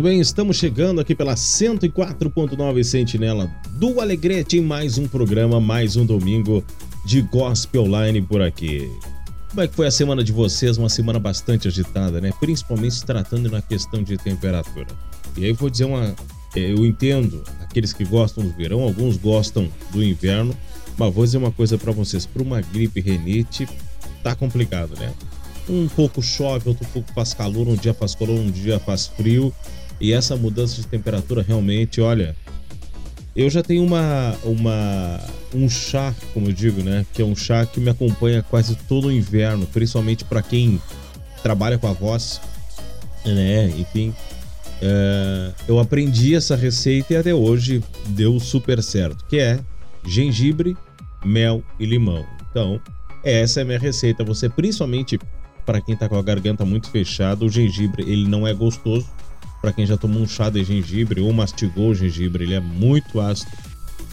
Muito bem, estamos chegando aqui pela 104.9 Sentinela do Alegrete em mais um programa, mais um domingo de Gospel Online por aqui. Como é que foi a semana de vocês? Uma semana bastante agitada, né? Principalmente se tratando na questão de temperatura. E aí vou dizer uma. eh, Eu entendo aqueles que gostam do verão, alguns gostam do inverno, mas vou dizer uma coisa para vocês: para uma gripe renite, tá complicado, né? Um pouco chove, outro pouco faz calor, um dia faz calor, um dia faz frio. E essa mudança de temperatura realmente, olha, eu já tenho uma, uma um chá, como eu digo, né, que é um chá que me acompanha quase todo o inverno, principalmente para quem trabalha com a voz, né, enfim. É, eu aprendi essa receita e até hoje deu super certo, que é gengibre, mel e limão. Então, essa é a minha receita. Você, principalmente para quem tá com a garganta muito fechada, o gengibre ele não é gostoso. Para quem já tomou um chá de gengibre ou mastigou o gengibre, ele é muito ácido,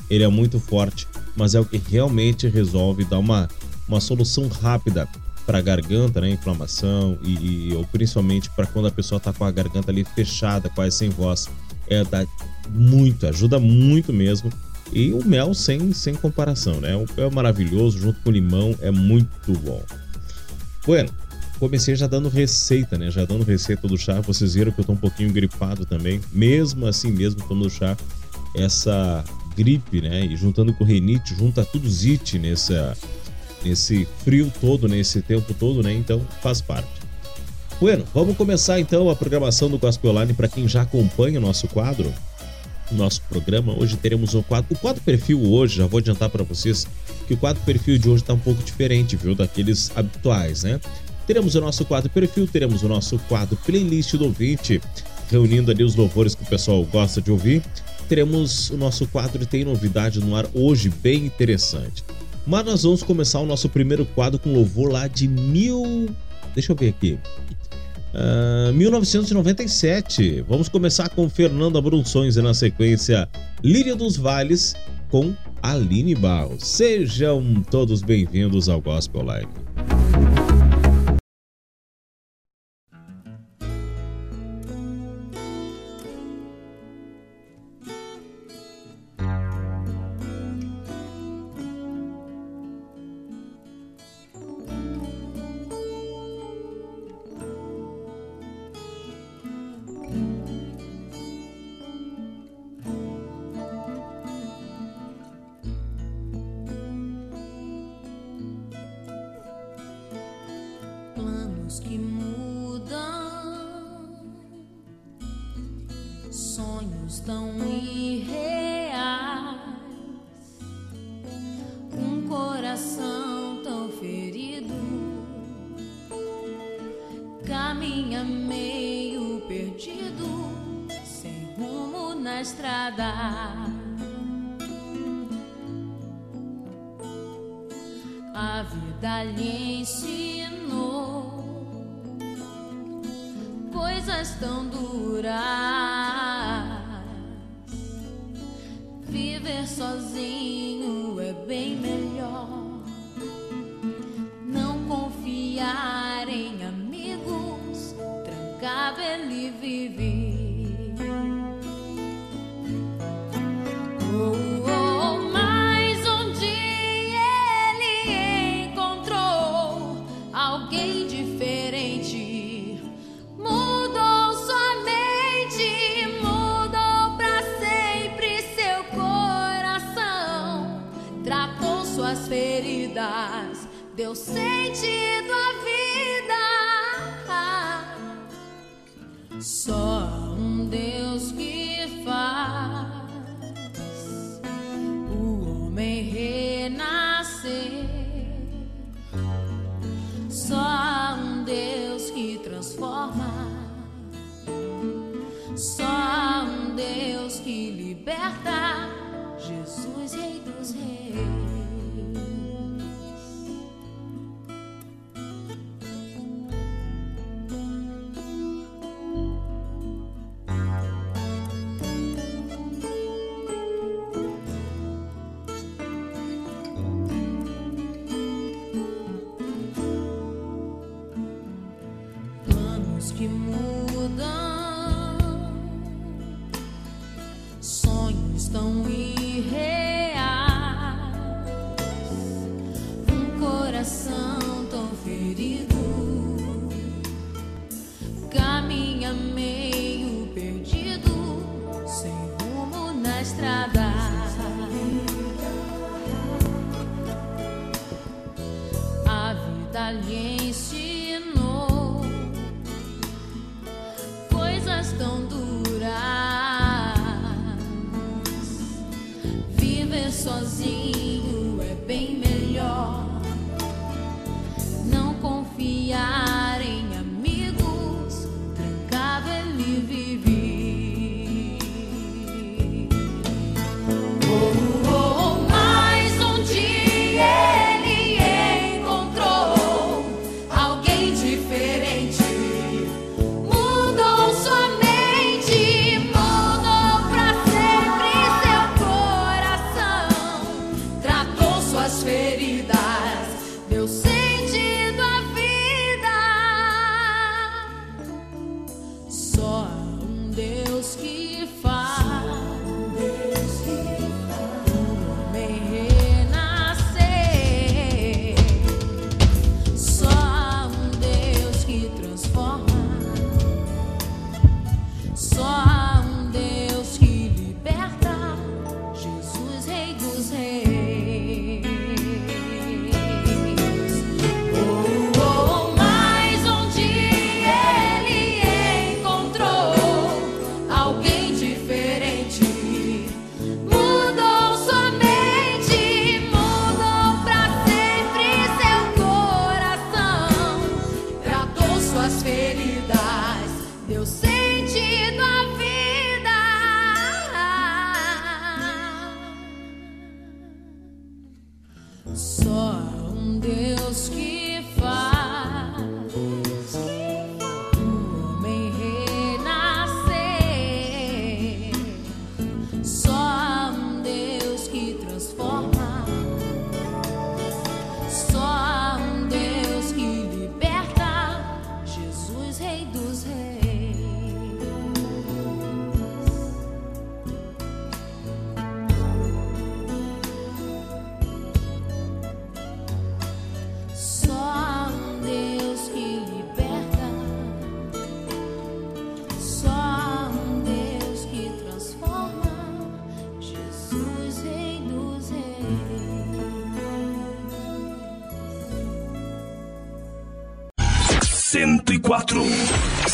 ele é muito forte, mas é o que realmente resolve dar uma, uma solução rápida para a garganta, né, inflamação e, e ou principalmente para quando a pessoa tá com a garganta ali fechada, quase sem voz, é dá muito, ajuda muito mesmo. E o mel sem, sem comparação, né? O mel é maravilhoso, junto com o limão, é muito bom. Bueno, comecei já dando receita, né? Já dando receita do chá. Vocês viram que eu tô um pouquinho gripado também. Mesmo assim, mesmo tomando chá, essa gripe, né? E juntando com renite, junta tudo zite nessa, nesse frio todo, nesse tempo todo, né? Então faz parte. Bueno, vamos começar então a programação do Gospel Online para quem já acompanha o nosso quadro, o nosso programa. Hoje teremos o quadro, o quadro perfil hoje, já vou adiantar para vocês que o quadro perfil de hoje está um pouco diferente, viu, daqueles habituais, né? Teremos o nosso quadro perfil, teremos o nosso quadro playlist do ouvinte, reunindo ali os louvores que o pessoal gosta de ouvir. Teremos o nosso quadro Tem Novidade no ar hoje, bem interessante. Mas nós vamos começar o nosso primeiro quadro com louvor lá de mil. Deixa eu ver aqui. Ah, 1997. Vamos começar com Fernando Abrunções e na sequência Líria dos Vales com Aline Barros. Sejam todos bem-vindos ao Gospel Live. Sentido à vida. Só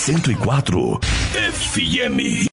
104 FM.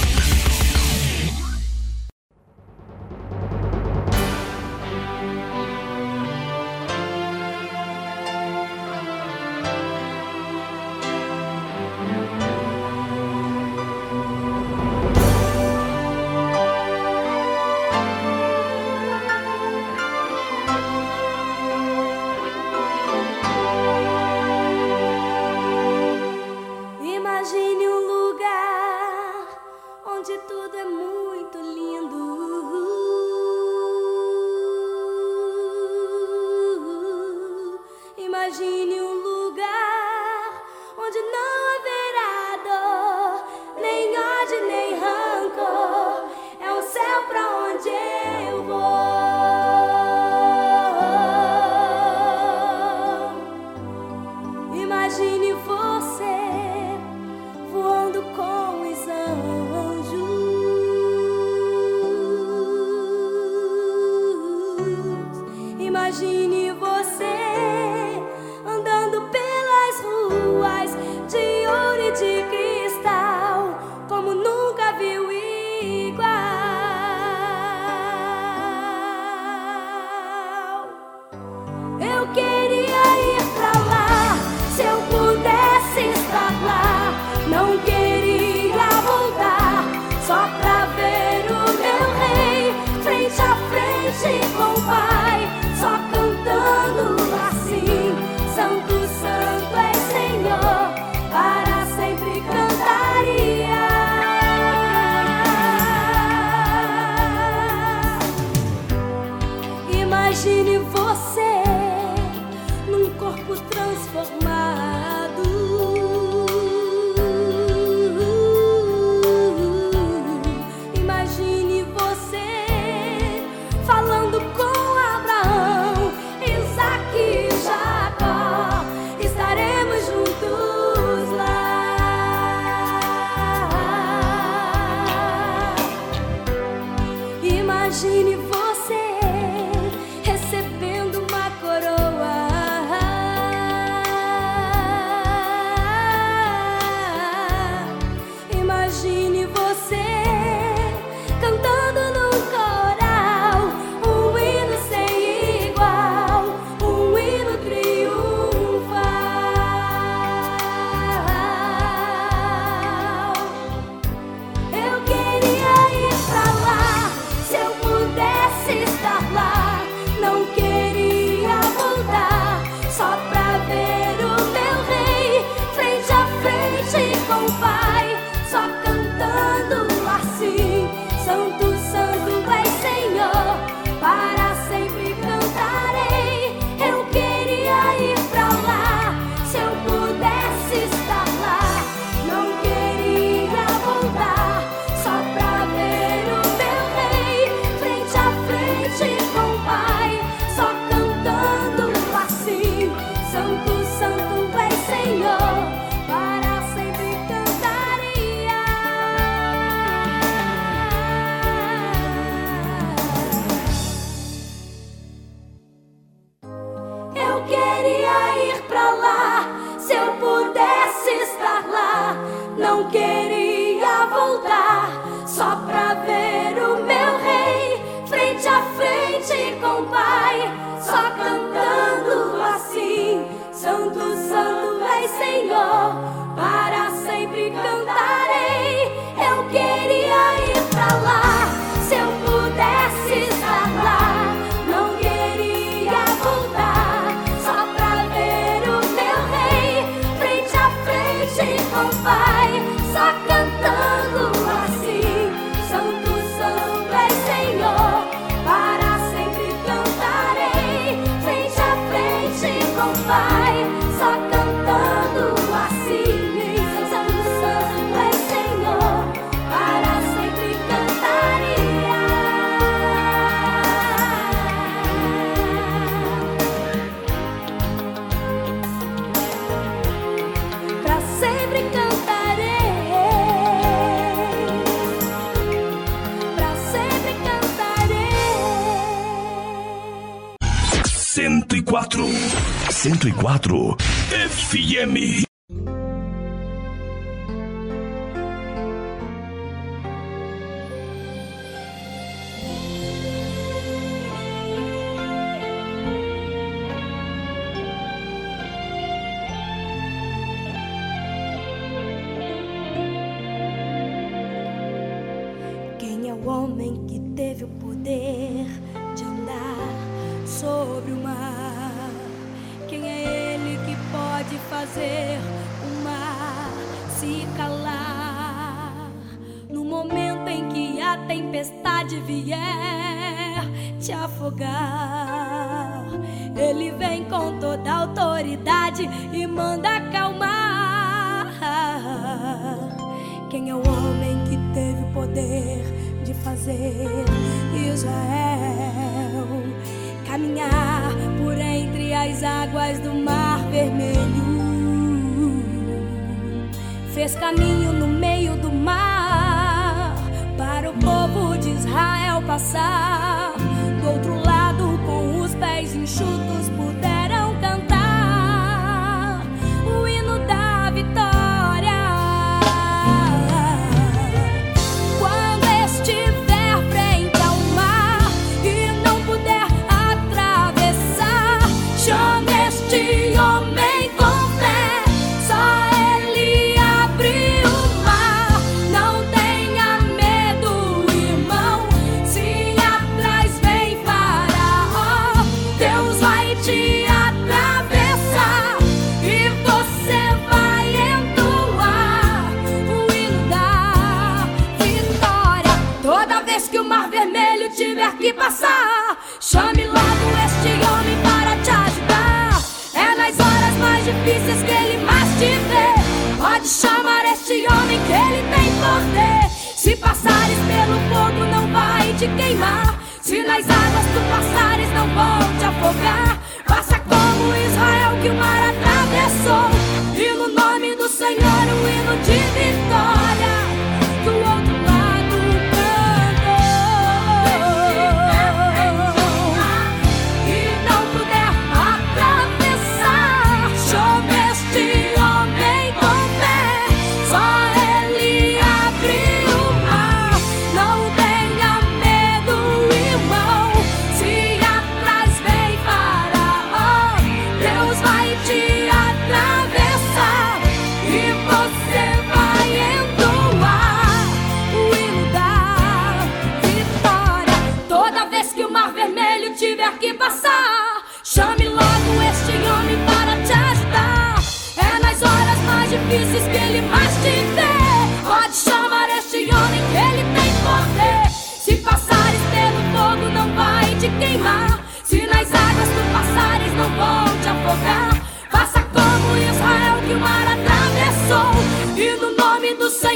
o homem que teve o poder de andar sobre o mar. Quem é ele que pode fazer o mar se calar? No momento em que a tempestade vier te afogar, ele vem com toda autoridade e manda fazer Israel caminhar por entre as águas do mar vermelho. Fez caminho no meio do mar para o povo de Israel passar do outro lado com os pés enxutos te queimar. Se nas águas tu passares, não vão te afogar. Faça como Israel que o mar atravessou.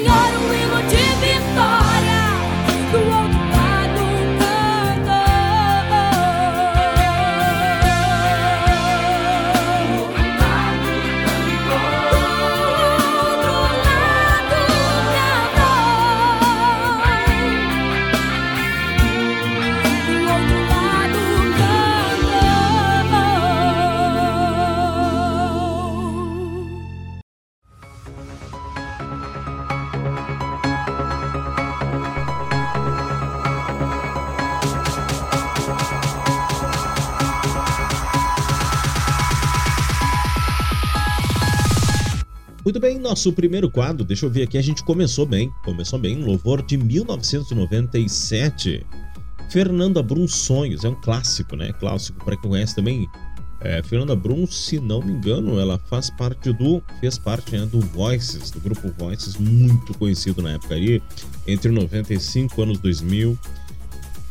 I don't Muito bem, nosso primeiro quadro, deixa eu ver aqui, a gente começou bem. Começou bem, um louvor de 1997. Fernanda Brum Sonhos, é um clássico, né? Clássico para quem conhece também. É, Fernanda Brum, se não me engano, ela faz parte do. fez parte né, do Voices, do grupo Voices, muito conhecido na época aí, entre 95 anos 2000.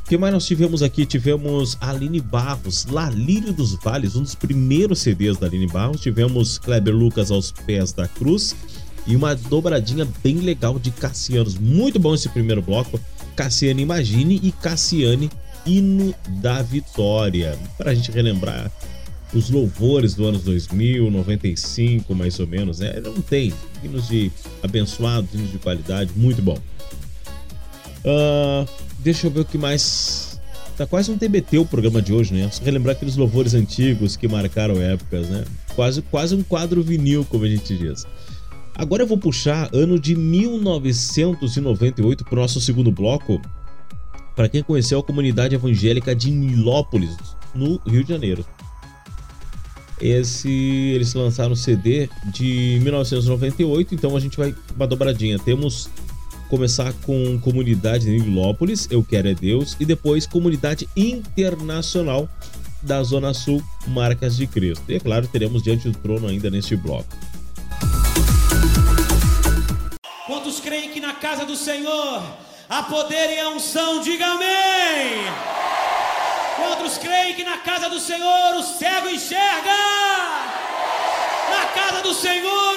Que mais nós tivemos aqui? Tivemos Aline Barros, Lalírio dos Vales, um dos primeiros CDs da Aline Barros. Tivemos Kleber Lucas aos pés da cruz e uma dobradinha bem legal de Cassianos. Muito bom esse primeiro bloco. Cassiane Imagine e Cassiane Hino da Vitória. Para a gente relembrar os louvores do anos 2000, 95 mais ou menos, né? Não tem hinos de abençoados, hinos de qualidade, muito bom. Ah, deixa eu ver o que mais. Tá quase um TBT o programa de hoje, né? Só relembrar aqueles louvores antigos que marcaram épocas, né? Quase, quase um quadro vinil, como a gente diz. Agora eu vou puxar ano de 1998 para o nosso segundo bloco. Para quem conheceu a comunidade evangélica de Nilópolis, no Rio de Janeiro. Esse eles lançaram o CD de 1998, então a gente vai uma dobradinha. Temos começar com comunidade de Nilópolis, Eu Quero é Deus, e depois comunidade internacional da Zona Sul, Marcas de Cristo. E é claro, teremos Diante do Trono ainda neste bloco. Quantos creem que na casa do Senhor há poder e a unção? Diga amém! Quantos creem que na casa do Senhor o cego enxerga? Na casa do Senhor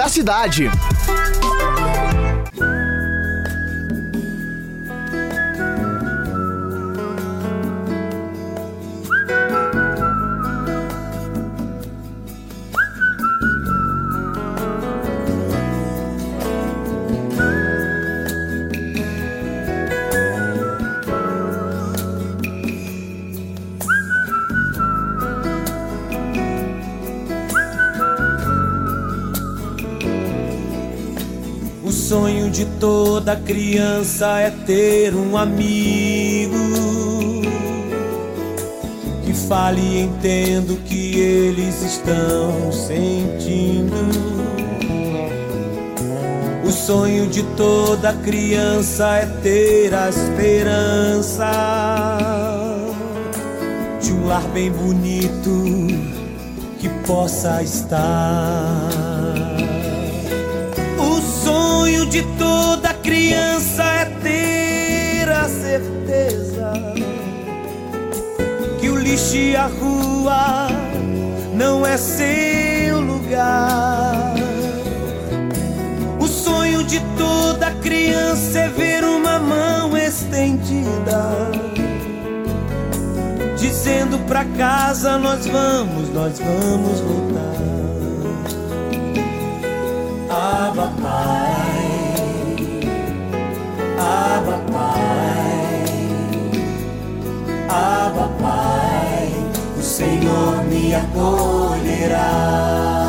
da cidade. Criança é ter um amigo que fale e entenda o que eles estão sentindo. O sonho de toda criança é ter a esperança de um lar bem bonito que possa estar. O sonho de toda que o lixo e a rua não é seu lugar. O sonho de toda criança é ver uma mão estendida, dizendo pra casa nós vamos, nós vamos voltar. Aba Pai, Aba Pai, Senhor me acolherá.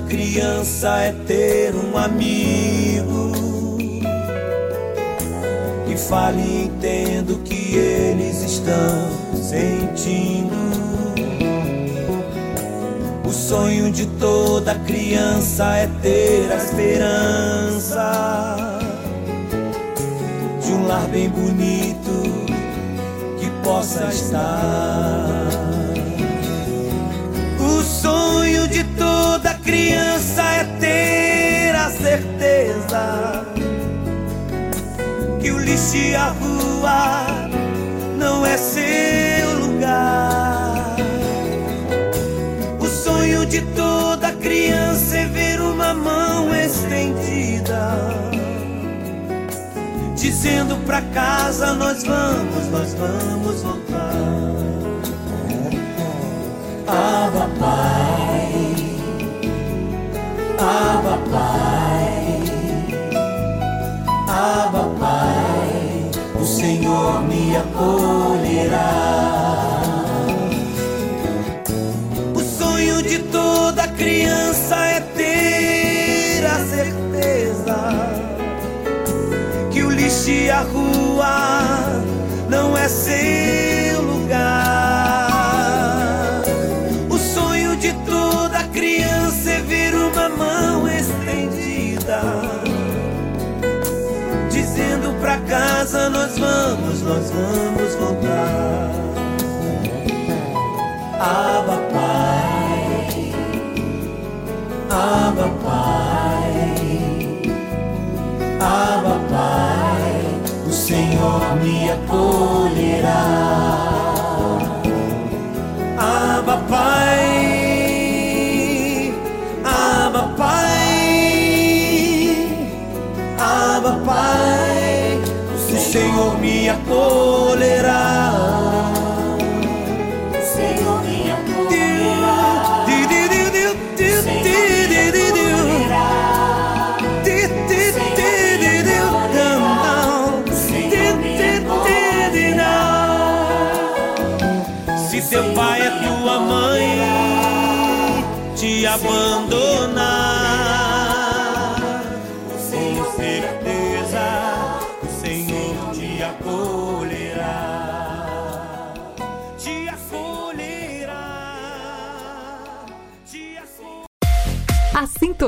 Criança é ter um amigo que fale e entenda o que eles estão sentindo. O sonho de toda criança é ter a esperança de um lar bem bonito que possa estar. Criança é ter a certeza que o lixo e a rua não é seu lugar. O sonho de toda criança é ver uma mão estendida, dizendo pra casa nós vamos, nós vamos voltar. Senhor me acolherá. O sonho de toda criança é ter a certeza que o lixo e a rua não é seu casa nós vamos, nós vamos voltar. Aba Pai, Aba Pai, Aba Pai. me acolherá. Abba Pai, Senhor me acolherá.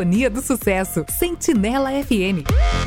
Sintonia do Sucesso. Sentinela FM.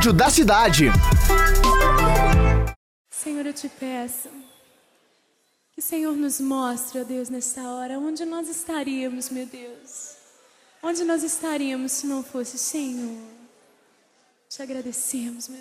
rádio da cidade. Senhor, eu te peço que o Senhor nos mostre, ó Deus, nesta hora, onde nós estaríamos, meu Deus. Onde nós estaríamos se não fosse o Senhor. Te agradecemos, meu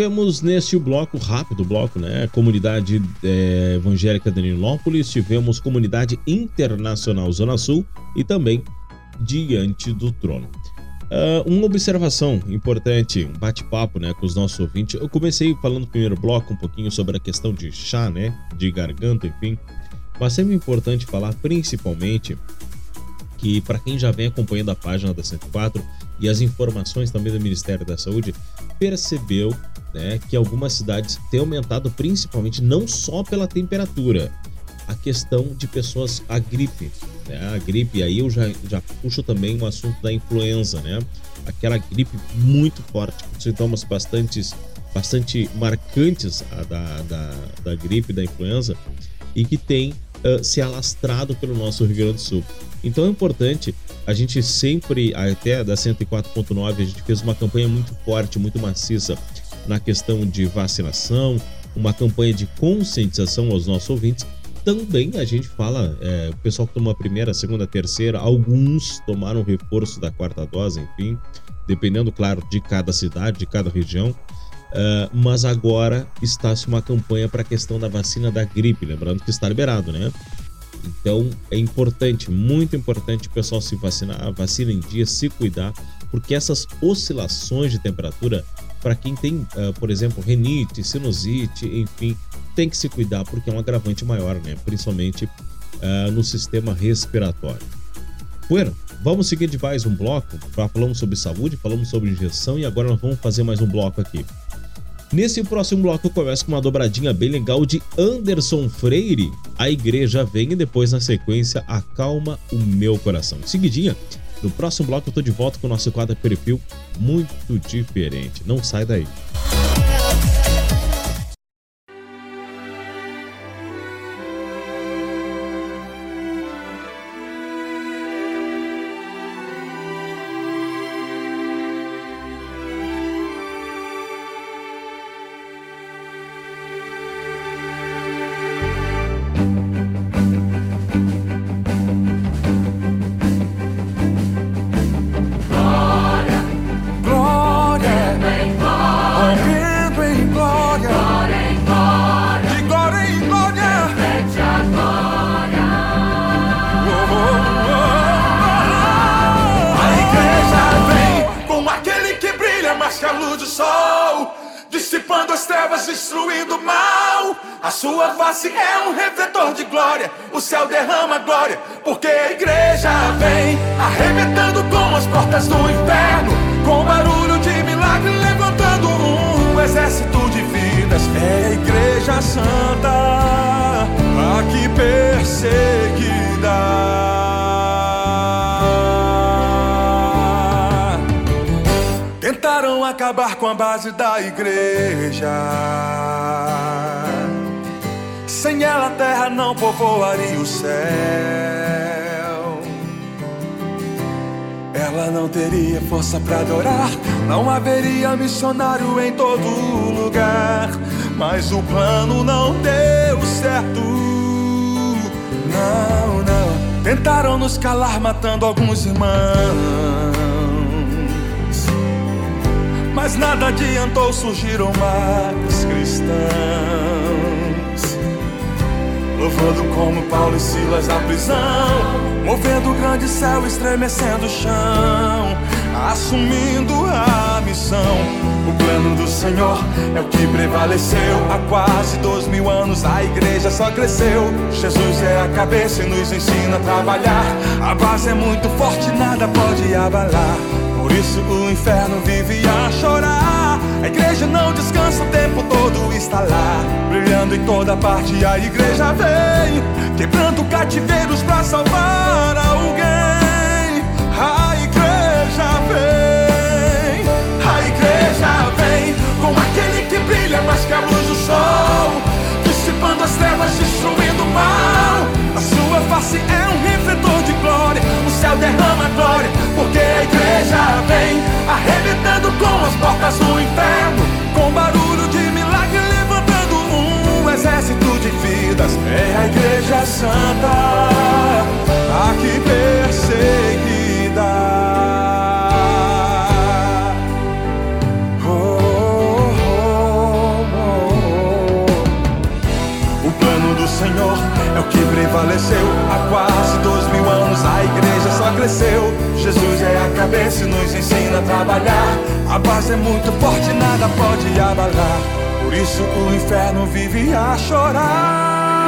Tivemos neste bloco, rápido bloco, né? Comunidade eh, Evangélica de Nilópolis, tivemos Comunidade Internacional Zona Sul e também Diante do Trono. Ah, uma observação importante, um bate-papo né, com os nossos ouvintes. Eu comecei falando no primeiro bloco um pouquinho sobre a questão de chá, né? De garganta, enfim. Mas sempre importante falar principalmente que para quem já vem acompanhando a página da 104 e as informações também do Ministério da Saúde, percebeu né, que algumas cidades têm aumentado principalmente não só pela temperatura, a questão de pessoas a gripe. Né? A gripe, aí eu já, já puxo também o assunto da influenza, né? Aquela gripe muito forte, com sintomas bastante, bastante marcantes da, da, da gripe, da influenza, e que tem uh, se alastrado pelo nosso Rio Grande do Sul. Então é importante, a gente sempre, até da 104.9, a gente fez uma campanha muito forte, muito maciça na questão de vacinação, uma campanha de conscientização aos nossos ouvintes. Também a gente fala, é, o pessoal que tomou a primeira, a segunda, a terceira, alguns tomaram reforço da quarta dose, enfim, dependendo, claro, de cada cidade, de cada região. Uh, mas agora está-se uma campanha para a questão da vacina da gripe, lembrando que está liberado, né? Então é importante, muito importante o pessoal se vacinar, vacina em dia, se cuidar, porque essas oscilações de temperatura, para quem tem, uh, por exemplo, renite, sinusite, enfim, tem que se cuidar porque é um agravante maior, né? Principalmente uh, no sistema respiratório. Bueno, vamos seguir de mais um bloco. Falamos sobre saúde, falamos sobre injeção e agora nós vamos fazer mais um bloco aqui. Nesse próximo bloco eu começo com uma dobradinha bem legal de Anderson Freire. A igreja vem e depois na sequência acalma o meu coração. Seguidinha, no próximo bloco eu tô de volta com o nosso quadro perfil muito diferente. Não sai daí. Força para adorar, não haveria missionário em todo lugar. Mas o plano não deu certo. Não, não. Tentaram nos calar, matando alguns irmãos. Mas nada adiantou, surgiram mais cristãos. Louvando como Paulo e Silas na prisão, movendo o grande céu, estremecendo o chão, assumindo a missão. O plano do Senhor é o que prevaleceu. Há quase dois mil anos a igreja só cresceu. Jesus é a cabeça e nos ensina a trabalhar. A base é muito forte, nada pode abalar. Por isso o inferno vive a chorar. A igreja não descansa o tempo todo, está lá, brilhando em toda parte. A igreja vem, quebrando cativeiros pra salvar alguém. com aquele que brilha mais que a luz do sol, dissipando as trevas, destruindo o mal. A sua face é um refletor de glória, o céu derrama glória, porque a igreja vem arrebentando com as portas do inferno, com barulho de milagre levantando um exército de vidas. É a igreja santa, aqui perseguida. Faleceu há quase dois mil anos. A igreja só cresceu. Jesus é a cabeça e nos ensina a trabalhar. A base é muito forte, nada pode abalar. Por isso o inferno vive a chorar.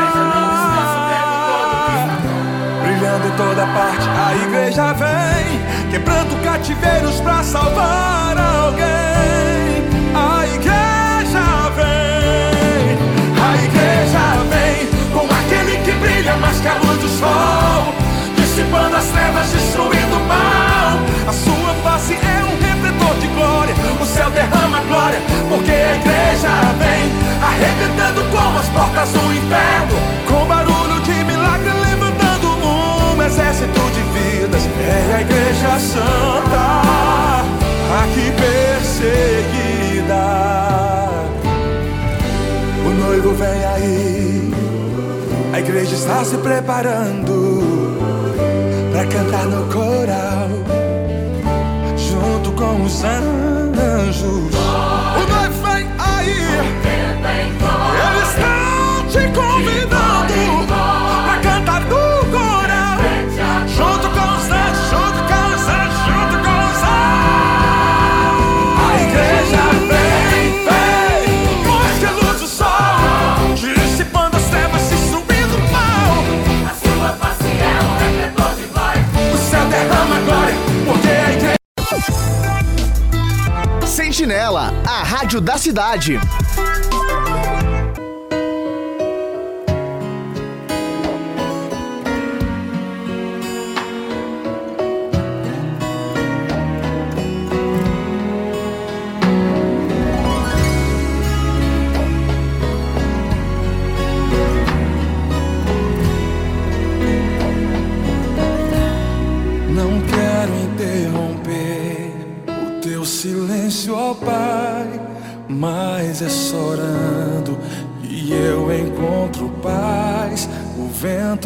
Brilhando em toda parte, a igreja vem, quebrando cativeiros pra salvar alguém. Brilha mais que a luz do sol, dissipando as trevas, destruindo o mal. A sua face é um refletor de glória, o céu derrama glória, porque a igreja vem, arrebentando como as portas do inferno, com barulho de milagre levantando um exército de vidas. É a igreja santa, aqui perseguida. O noivo vem aí, a igreja está se preparando para cantar no coral, junto com os anjos. Sentinela, a rádio da cidade.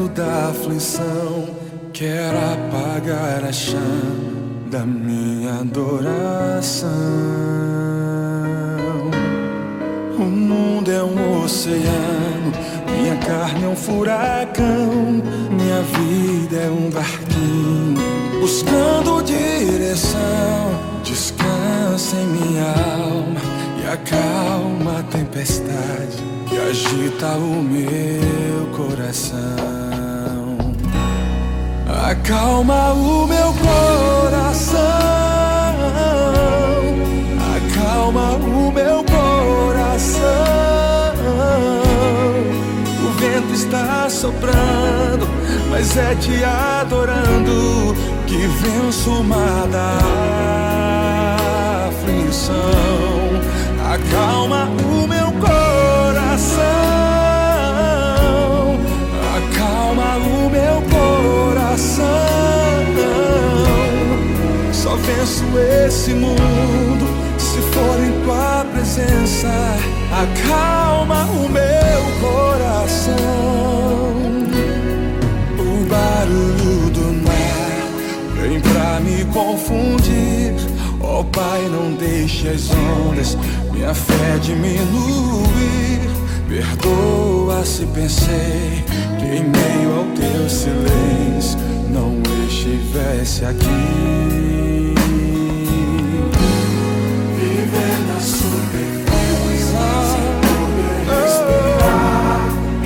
Da aflição quer apagar a chama da minha adoração. O mundo é um oceano, minha carne é um furacão, minha vida é um barquinho buscando direção. Descansa em minha alma acalma a tempestade que agita o meu coração. Acalma o meu coração. Acalma o meu coração. O vento está soprando, mas é te adorando que venço o mar da aflição. Acalma o meu coração. Acalma o meu coração. Só venço esse mundo se for em tua presença. Acalma o meu coração. O barulho do mar vem pra me confundir. Ó Pai, não deixe as ondas minha fé diminuir. Perdoa se pensei que em meio ao teu silêncio não estivesse aqui. Viver na superfície respirar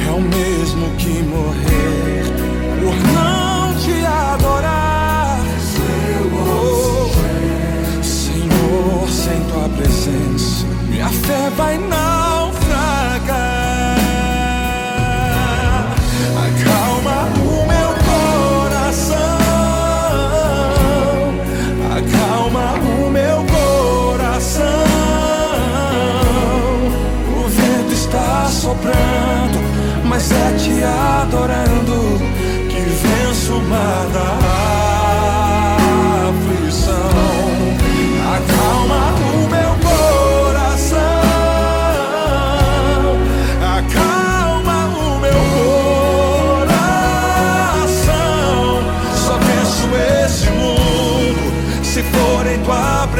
é o mesmo que morrer por não te adorar. Senhor, sem tua presença, fé vai naufragar. Acalma o meu coração. Acalma o meu coração. O vento está soprando, mas é te adorando que venço o mar da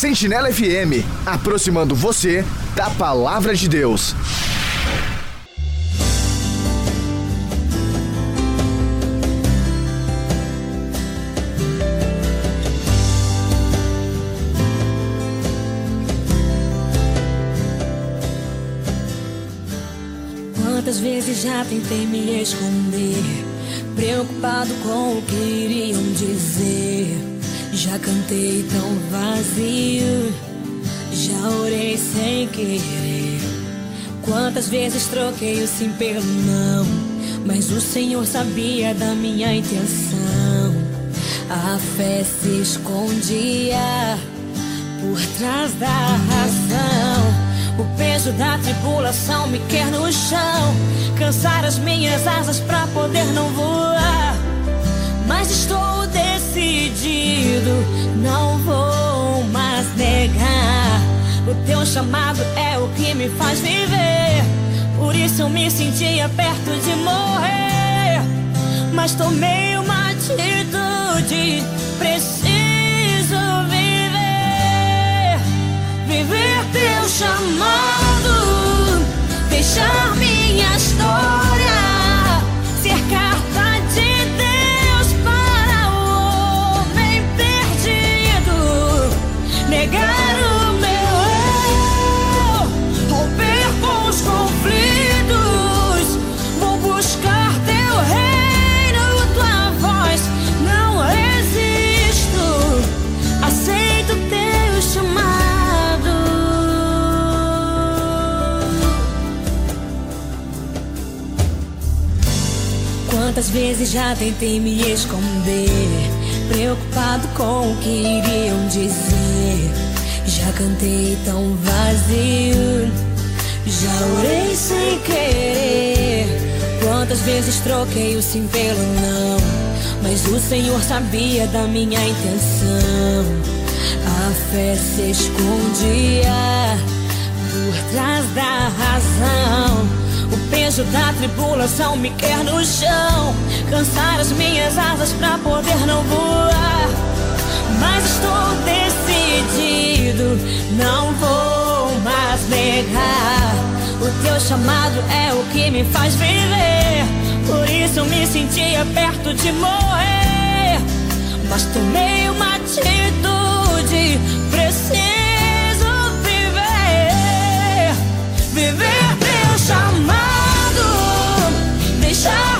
Sentinela FM, aproximando você da palavra de Deus. Quantas vezes já tentei me esconder, preocupado com o que iriam dizer. Já cantei tão vazio, já orei sem querer. Quantas vezes troquei o sim pelo não, mas o Senhor sabia da minha intenção. A fé se escondia por trás da razão. O peso da tribulação me quer no chão. Cansar as minhas asas pra poder não voar. Decidido, não vou mais negar. O teu chamado é o que me faz viver. Por isso eu me sentia perto de morrer. Mas tomei uma atitude, preciso viver. Viver teu chamado, deixar minha história Quantas vezes já tentei me esconder, preocupado com o que iriam dizer. Já cantei tão vazio, já orei sem querer. Quantas vezes troquei o sim pelo não, mas o Senhor sabia da minha intenção. A fé se escondia peso da tribulação me quer no chão. Cansar as minhas asas pra poder não voar. Mas estou decidido, não vou mais negar. O teu chamado é o que me faz viver. Por isso eu me sentia perto de morrer. Mas tomei uma atitude, preciso viver. Viver teu chamado, show.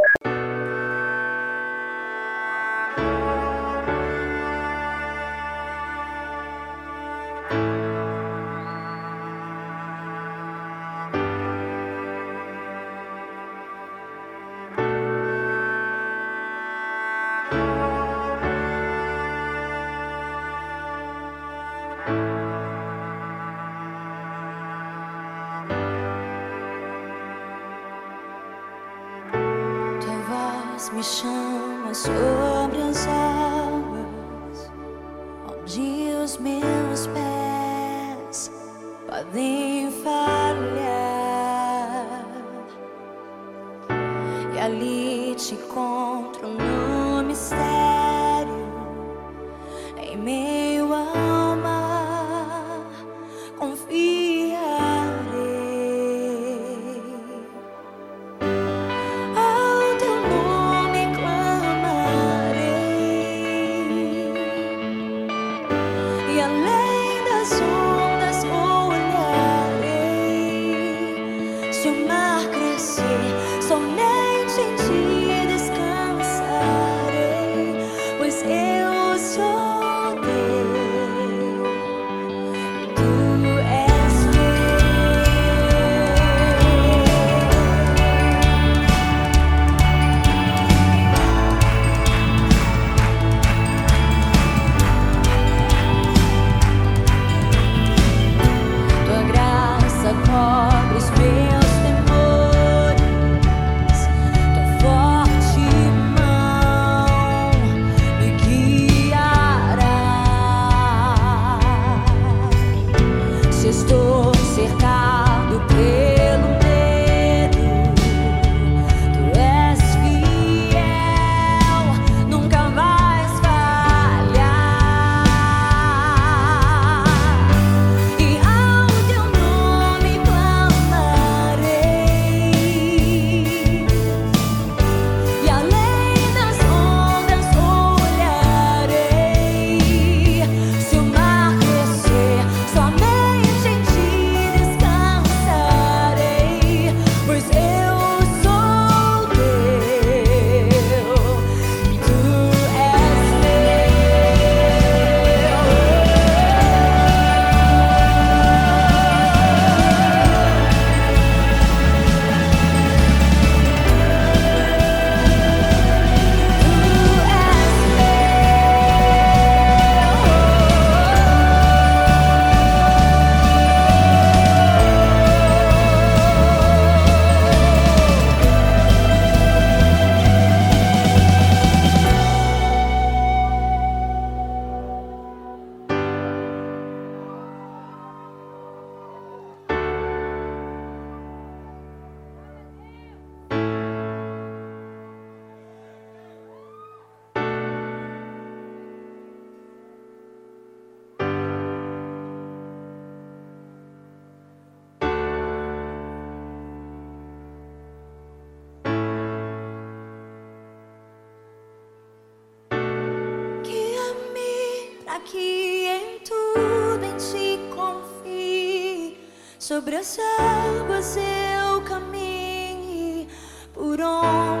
que em tudo em ti confie, sobre as águas eu caminhe, por onde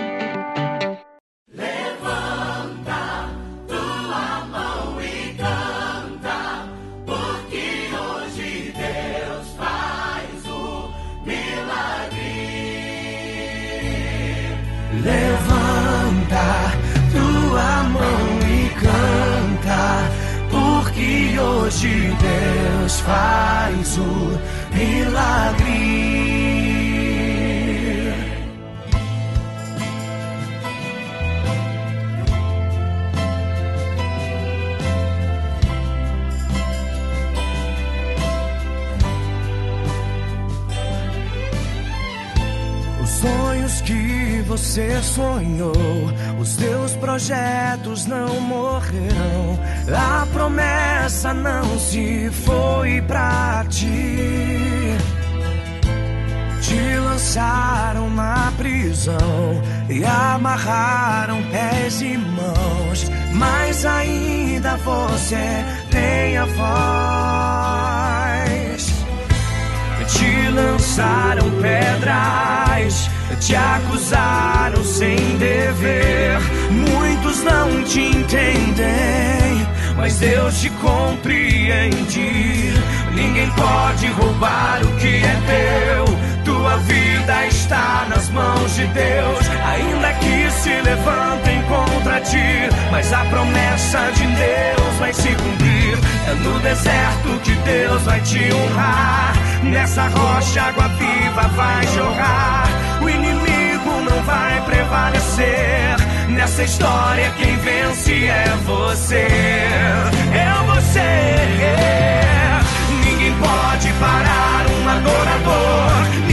Lançaram na prisão e amarraram pés e mãos, mas ainda você tem a voz. Te lançaram pedras, te acusaram sem dever. Muitos não te entendem, mas Deus te compreende. Ninguém pode roubar o que é teu. Tua vida está nas mãos de Deus, ainda que se levantem contra ti. Mas a promessa de Deus vai se cumprir. É no deserto que Deus vai te honrar. Nessa rocha água viva vai jorrar. O inimigo não vai prevalecer. Nessa história quem vence é você. É você. Ninguém pode parar um adorador.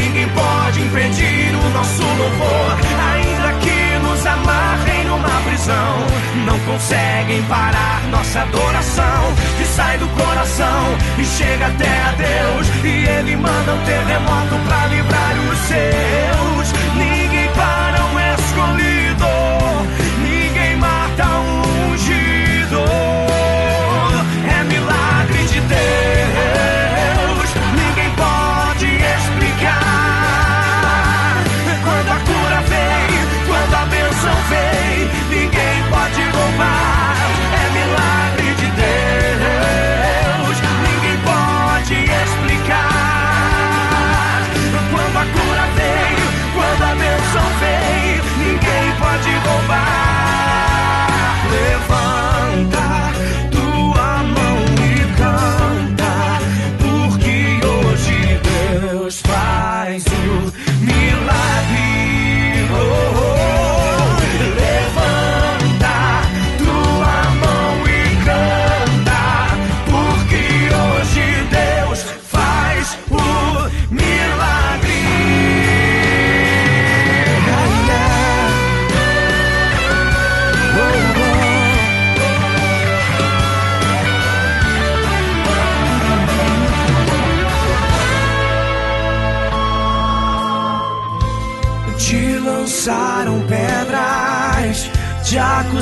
Impedir o nosso louvor. Ainda que nos amarrem numa prisão, não conseguem parar nossa adoração que sai do coração e chega até a Deus. E Ele manda um terremoto pra livrar os seus.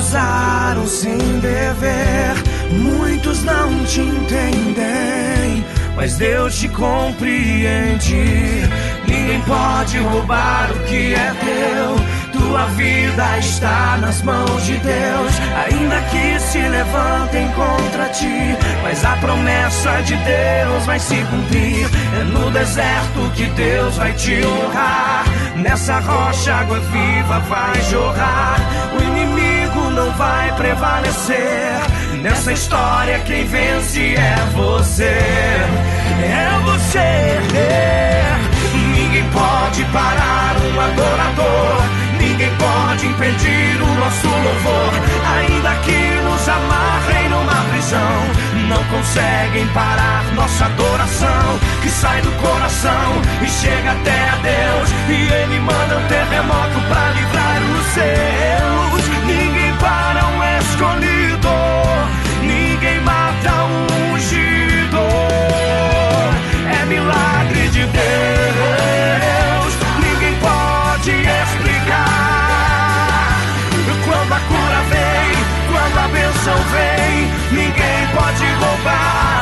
Te acusaram sem dever. Muitos não te entendem, mas Deus te compreende. Ninguém pode roubar o que é teu. Tua vida está nas mãos de Deus, ainda que se levantem contra ti. Mas a promessa de Deus vai se cumprir. É no deserto que Deus vai te honrar. Nessa rocha água viva vai jorrar. O inimigo não vai prevalecer. Nessa história, quem vence é você. É você. Ninguém pode parar um adorador. Ninguém pode impedir o nosso louvor. Ainda que nos amarrem numa prisão, não conseguem parar nossa adoração que sai do coração e chega até a Deus. E Ele manda um terremoto para livrar o seus. Escolhido, ninguém mata um ungido. É milagre de Deus, ninguém pode explicar. Quando a cura vem, quando a benção vem, ninguém pode roubar.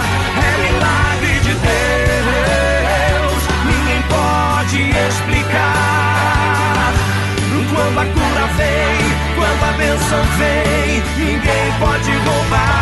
Quando a benção vem, ninguém pode roubar.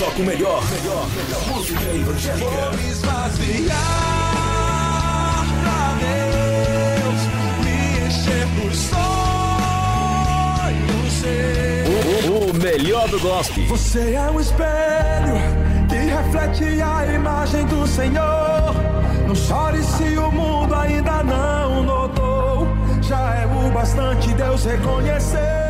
Toca o melhor, melhor, melhor música evangélica. Vou me esvaziar pra Deus, me encher dos sonhos seus. O, o melhor do gospel. Você é um espelho que reflete a imagem do Senhor. Não chore se o mundo ainda não notou. Já é o bastante Deus reconhecer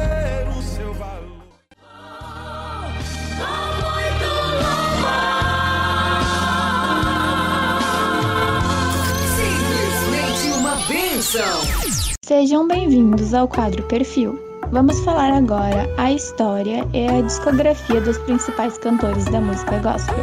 Sejam bem-vindos ao quadro Perfil. Vamos falar agora a história e a discografia dos principais cantores da música gospel.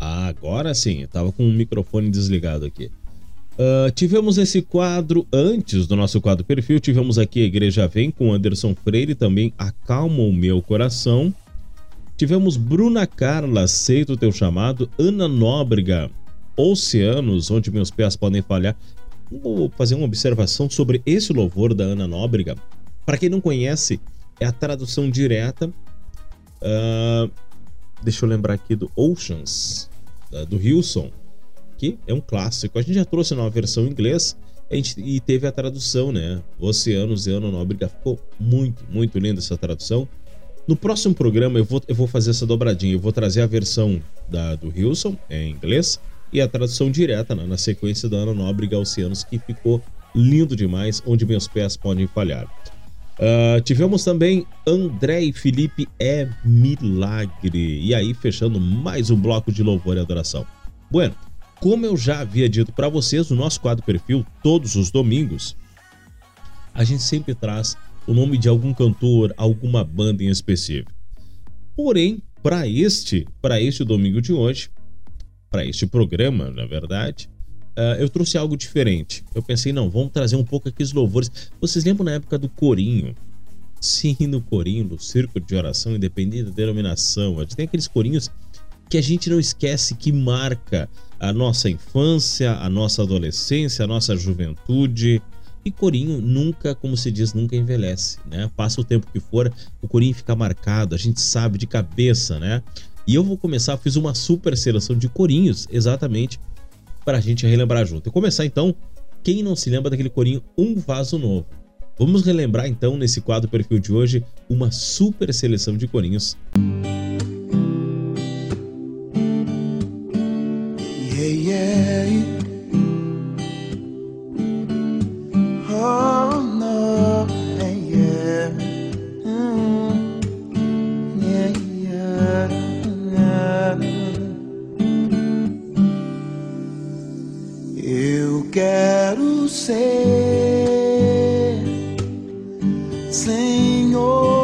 Ah, agora sim, eu tava com o microfone desligado aqui. Ah, tivemos esse quadro antes do nosso quadro perfil. Tivemos aqui a Igreja Vem com Anderson Freire, também Acalma o Meu Coração. Tivemos Bruna Carla, Aceito o Teu Chamado. Ana Nóbrega, Oceanos, Onde Meus Pés Podem Falhar. Vou fazer uma observação sobre esse louvor da Ana Nóbrega. Para quem não conhece, é a tradução direta. ah, deixa eu lembrar aqui do Oceans, do Hilson, que é um clássico. A gente já trouxe numa versão em inglês gente, e teve a tradução, né? Oceanos e Ana Nóbrega. Ficou muito, muito linda essa tradução. No próximo programa eu vou, eu vou fazer essa dobradinha. Eu vou trazer a versão da, do Hilson em inglês e a tradução direta né, na sequência da Ana Nóbrega Oceanos, que ficou lindo demais, onde meus pés podem falhar. Ah, tivemos também André e Felipe é milagre. E aí, fechando mais um bloco de louvor e adoração. Bueno, como eu já havia dito para vocês, o nosso quadro perfil, todos os domingos, a gente sempre traz o nome de algum cantor, alguma banda em específico. Porém, para este, para este domingo de hoje, para este programa, na verdade, ah, eu trouxe algo diferente. Eu pensei, não, vamos trazer um pouco aqui os louvores. Vocês lembram na época do corinho? Sim, no corinho, no círculo de oração, independente da denominação. A gente tem aqueles corinhos que a gente não esquece que marca a nossa infância, a nossa adolescência, a nossa juventude. E corinho nunca, como se diz, nunca envelhece, né? Passa o tempo que for, o corinho fica marcado, a gente sabe de cabeça, né? E eu vou começar, fiz uma super seleção de corinhos, exatamente para a gente relembrar junto. Eu começar então, quem não se lembra daquele corinho Um Vaso Novo? Vamos relembrar então nesse quadro perfil de hoje uma super seleção de corinhos. Eu quero ser Senhor.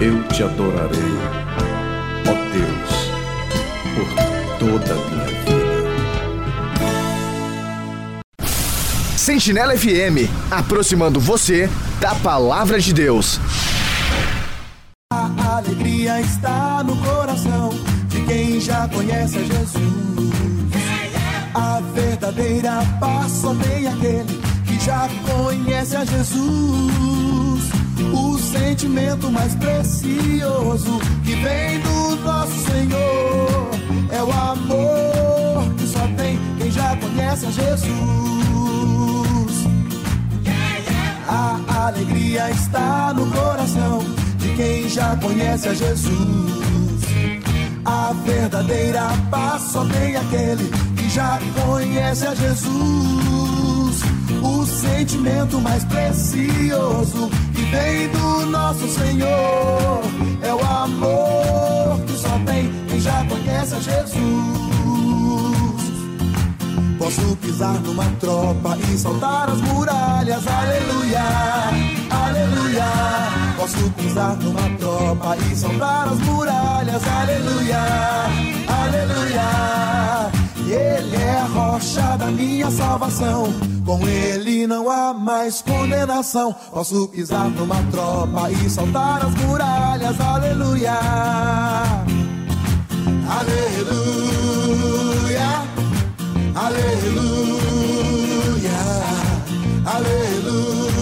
Eu te adorarei, ó Deus, por toda a minha vida. Sentinela FM, aproximando você da palavra de Deus. A alegria está no coração de quem já conhece a Jesus. A verdadeira paz só tem aquele que já conhece a Jesus. Sentimento mais precioso que vem do nosso Senhor é o amor que só tem quem já conhece a Jesus. A alegria está no coração de quem já conhece a Jesus. A verdadeira paz só tem aquele que já conhece a Jesus. O sentimento mais precioso vem do nosso Senhor é o amor que só tem quem já conhece a Jesus. Posso pisar numa tropa e saltar as muralhas, aleluia, aleluia. Posso pisar numa tropa e saltar as muralhas, aleluia, aleluia. Ele é a rocha da minha salvação, com ele não há mais condenação. Posso pisar numa tropa e saltar as muralhas, aleluia, aleluia. Aleluia, aleluia, aleluia,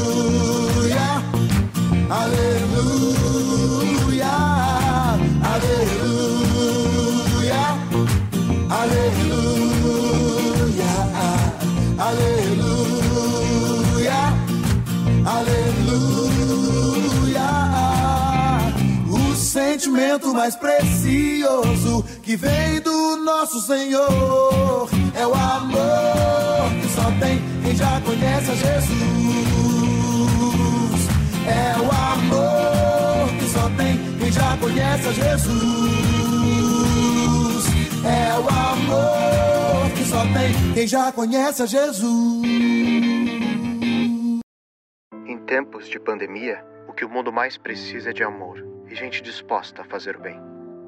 aleluia, aleluia, aleluia, aleluia. O sentimento mais precioso que vem do nosso Senhor é o amor que só tem quem já conhece a Jesus. É o amor que só tem quem já conhece a Jesus. É o amor que só tem quem já conhece a Jesus. Em tempos de pandemia, o que o mundo mais precisa é de amor e gente disposta a fazer o bem.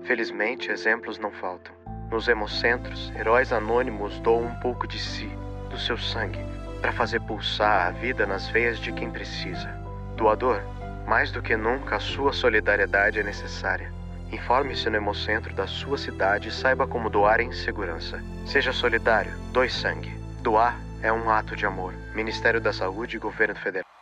Felizmente, exemplos não faltam. Nos hemocentros, heróis anônimos doam um pouco de si, do seu sangue, para fazer pulsar a vida nas veias de quem precisa. Doador, mais do que nunca a sua solidariedade é necessária. Informe-se no hemocentro da sua cidade e saiba como doar em segurança. Seja solidário, doe sangue. Doar é um ato de amor. Ministério da Saúde e Governo Federal.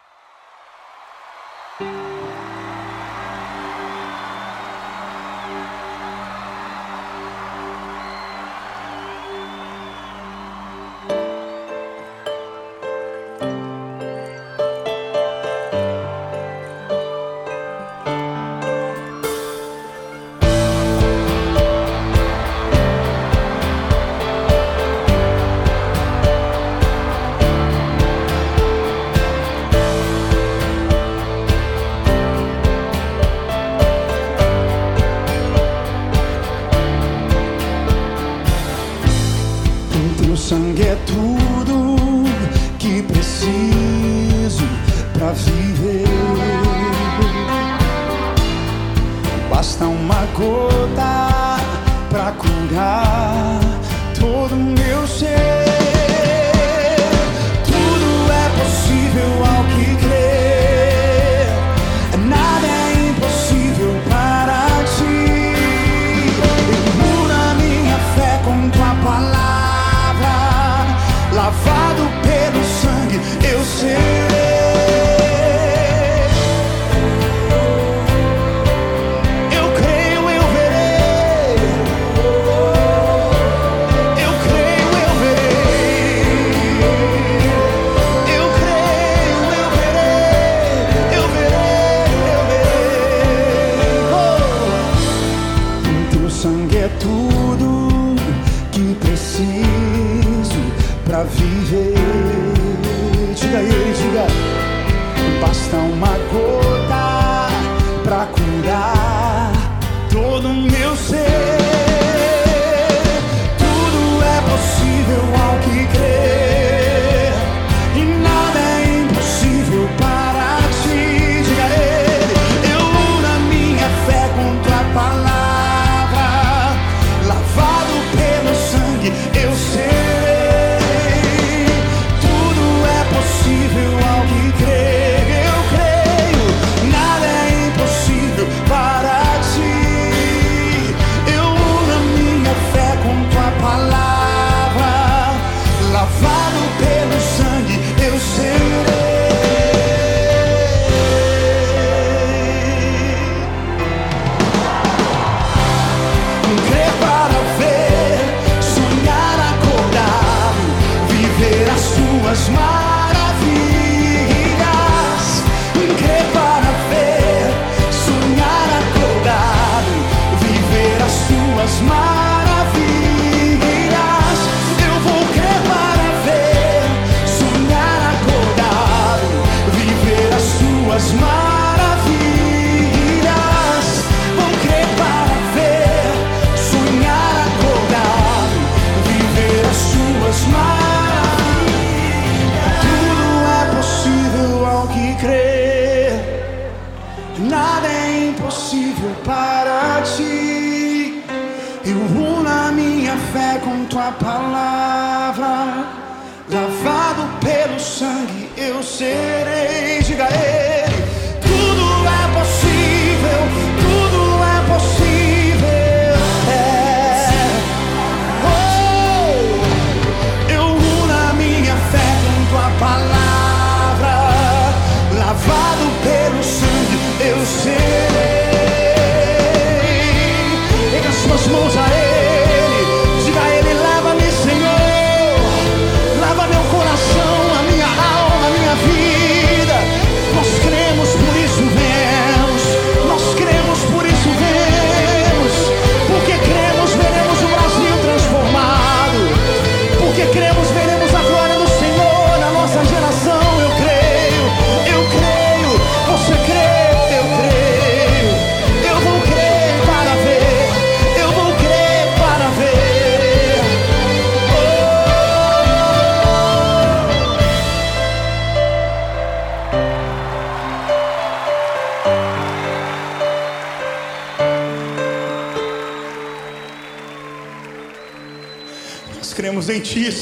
As tuas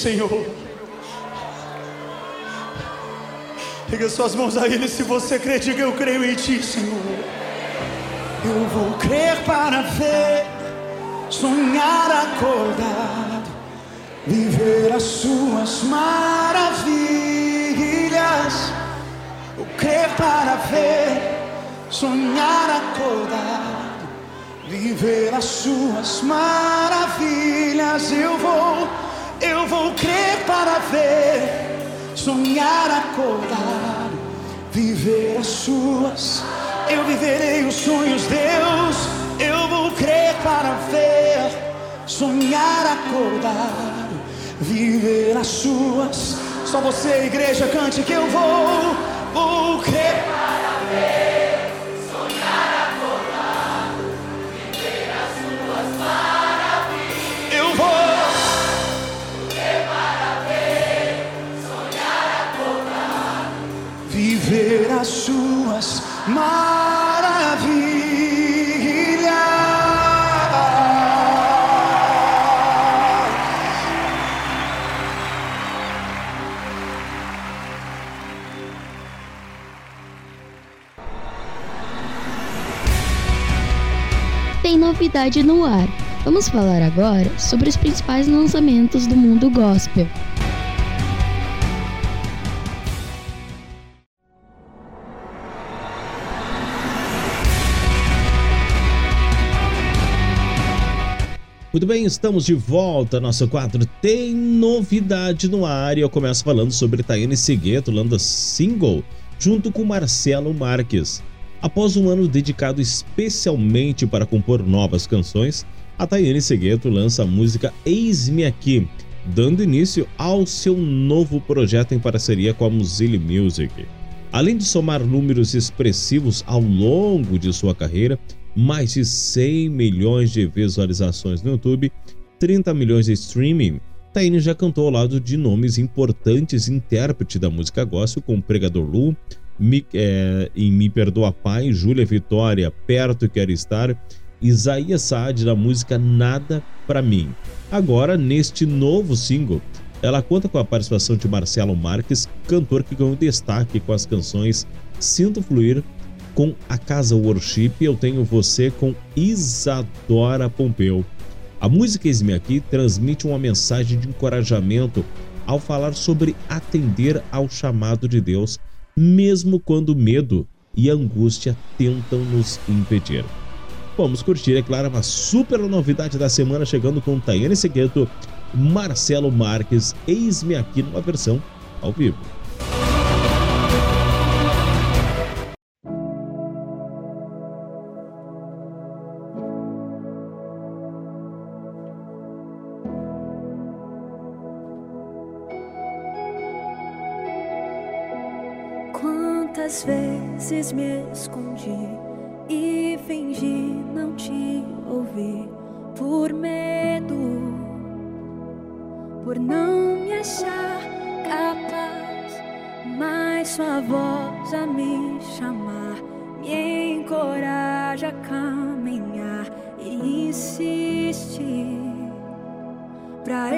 Senhor. Pega suas mãos a Ele se você crê, diga eu creio em Ti, Senhor. Eu vou crer para ver, sonhar acordado, viver as Suas maravilhas. Eu crer para ver, sonhar acordado, viver as Suas maravilhas. Eu vou, vou crer para ver sonhar acordado, viver as suas. Eu viverei os sonhos, Deus. Eu vou crer para ver, sonhar acordado, viver as suas. Só você, igreja, cante que eu vou, vou crer para ver, as suas maravilhas. Tem novidade no ar. Vamos falar agora sobre os principais lançamentos do mundo gospel. Muito bem, estamos de volta. Nosso quadro tem novidade no ar e eu começo falando sobre Tayane Segueto, landa single, junto com Marcelo Marques. Após um ano dedicado especialmente para compor novas canções, a Tayane Segueto lança a música Eis-me Aqui, dando início ao seu novo projeto em parceria com a Muzili Music. Além de somar números expressivos ao longo de sua carreira, mais de 100 milhões de visualizações no YouTube, 30 milhões de streaming, Taine já cantou ao lado de nomes importantes intérprete da música gospel, como Pregador Lu, Me, é, em Me Perdoa Pai, Júlia Vitória, Perto Quero Estar, Isaías Saad da música Nada Pra Mim. Agora, neste novo single, ela conta com a participação de Marcelo Marques, cantor que ganhou destaque com as canções Sinto Fluir, com a Casa Worship, Eu Tenho Você, com Isadora Pompeu. A música Eis-me Aqui transmite uma mensagem de encorajamento ao falar sobre atender ao chamado de Deus, mesmo quando medo e angústia tentam nos impedir. Vamos curtir, é claro, uma super novidade da semana chegando com Tayane Segueto, Marcelo Marques, Eis-me Aqui numa versão ao vivo. Quantas vezes me escondi e fingi não te ouvir por medo, por não me achar capaz, mas sua voz a me chamar me encoraja a caminhar e insiste pra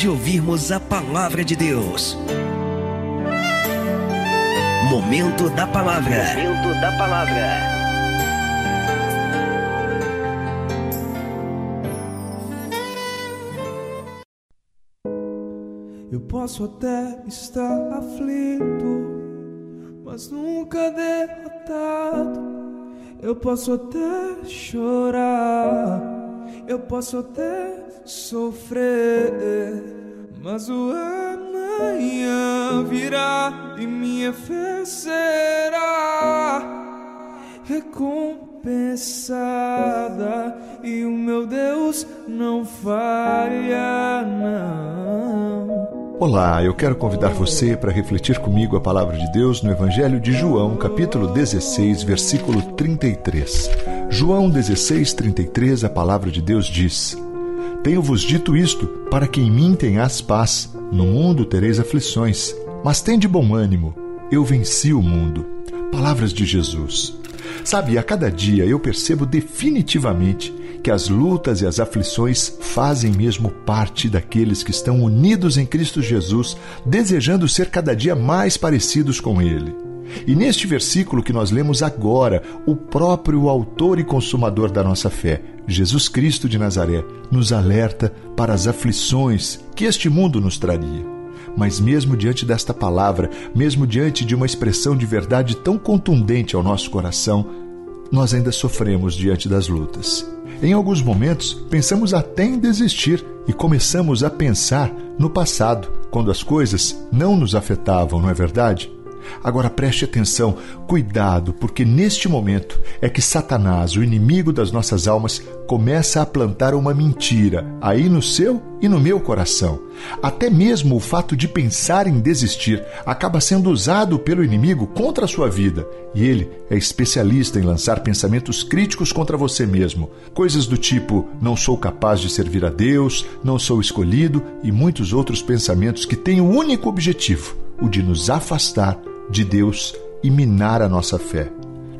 de ouvirmos a palavra de Deus. Momento da palavra. Momento da palavra. Eu posso até estar aflito, mas nunca derrotado. Eu posso até chorar, eu posso até mas o amanhã virá e minha fé será recompensada e o meu Deus não falha, não. Olá, eu quero convidar você para refletir comigo a palavra de Deus no Evangelho de João, capítulo 16, versículo 33. João 16, 33, a palavra de Deus diz: Tenho-vos dito isto, para que em mim tenhas paz. No mundo tereis aflições, mas tende bom ânimo. Eu venci o mundo. Palavras de Jesus. Sabe, a cada dia eu percebo definitivamente que as lutas e as aflições fazem mesmo parte daqueles que estão unidos em Cristo Jesus, desejando ser cada dia mais parecidos com Ele. E neste versículo que nós lemos agora, o próprio autor e consumador da nossa fé, Jesus Cristo de Nazaré, nos alerta para as aflições que este mundo nos traria. Mas mesmo diante desta palavra, mesmo diante de uma expressão de verdade tão contundente ao nosso coração, nós ainda sofremos diante das lutas. Em alguns momentos, pensamos até em desistir e começamos a pensar no passado, quando as coisas não nos afetavam, não é verdade? Agora preste atenção, cuidado, porque neste momento é que Satanás, o inimigo das nossas almas, começa a plantar uma mentira aí no seu e no meu coração. Até mesmo o fato de pensar em desistir acaba sendo usado pelo inimigo contra a sua vida. E ele é especialista em lançar pensamentos críticos contra você mesmo. Coisas do tipo: não sou capaz de servir a Deus, não sou escolhido e muitos outros pensamentos que têm o único objetivo: o de nos afastar de Deus e minar a nossa fé.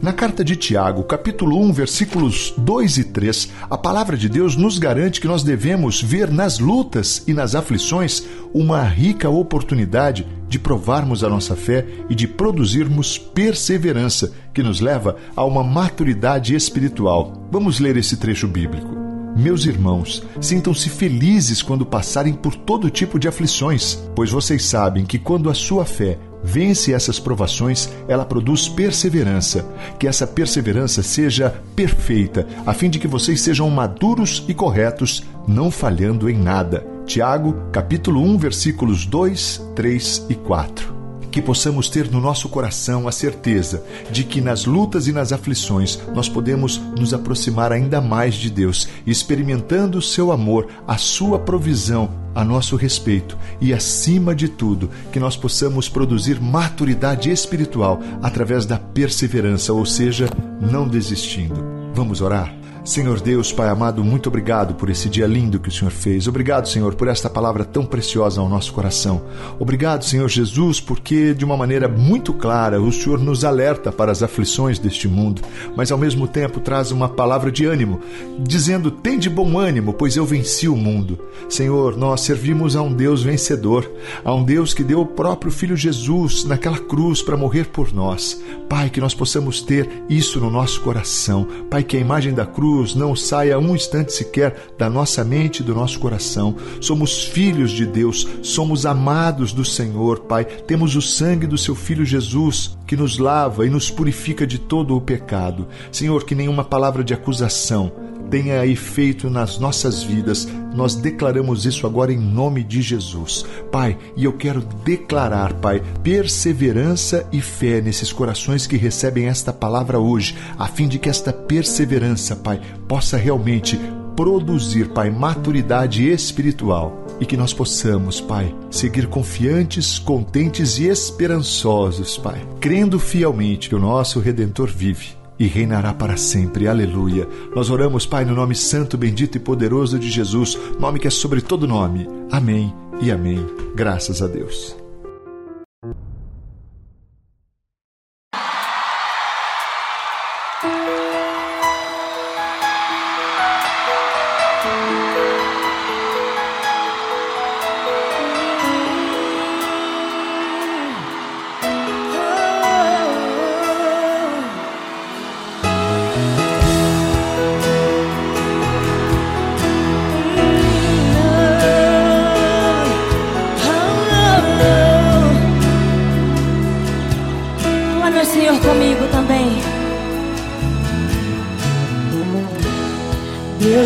Na carta de Tiago, capítulo 1, versículos 2 e 3, a palavra de Deus nos garante que nós devemos ver nas lutas e nas aflições uma rica oportunidade de provarmos a nossa fé e de produzirmos perseverança, que nos leva a uma maturidade espiritual. Vamos ler esse trecho bíblico. Meus irmãos, sintam-se felizes quando passarem por todo tipo de aflições, pois vocês sabem que quando a sua fé vence essas provações, ela produz perseverança. Que essa perseverança seja perfeita, a fim de que vocês sejam maduros e corretos, não falhando em nada. Tiago, capítulo 1, versículos 2, 3 e 4 que possamos ter no nosso coração a certeza de que nas lutas e nas aflições nós podemos nos aproximar ainda mais de Deus, experimentando o seu amor, a sua provisão a nosso respeito e, acima de tudo, que nós possamos produzir maturidade espiritual através da perseverança, ou seja, não desistindo. Vamos orar? Senhor Deus, Pai amado, muito obrigado por esse dia lindo que o Senhor fez. Obrigado, Senhor, por esta palavra tão preciosa ao nosso coração. Obrigado, Senhor Jesus, porque de uma maneira muito clara o Senhor nos alerta para as aflições deste mundo, mas ao mesmo tempo traz uma palavra de ânimo, dizendo: Tem de bom ânimo, pois eu venci o mundo. Senhor, nós servimos a um Deus vencedor, a um Deus que deu o próprio Filho Jesus naquela cruz para morrer por nós. Pai, que nós possamos ter isso no nosso coração. Pai, que a imagem da cruz Jesus não saia um instante sequer da nossa mente e do nosso coração. Somos filhos de Deus, somos amados do Senhor, Pai. Temos o sangue do seu filho Jesus que nos lava e nos purifica de todo o pecado. Senhor, que nenhuma palavra de acusação tenha efeito nas nossas vidas. Nós declaramos isso agora em nome de Jesus. Pai, e eu quero declarar, Pai, perseverança e fé nesses corações que recebem esta palavra hoje, a fim de que esta perseverança, Pai, possa realmente produzir, Pai, maturidade espiritual e que nós possamos, Pai, seguir confiantes, contentes e esperançosos, Pai, crendo fielmente que o nosso Redentor vive e reinará para sempre. Aleluia. Nós oramos, Pai, no nome santo, bendito e poderoso de Jesus, nome que é sobre todo nome. Amém e amém. Graças a Deus.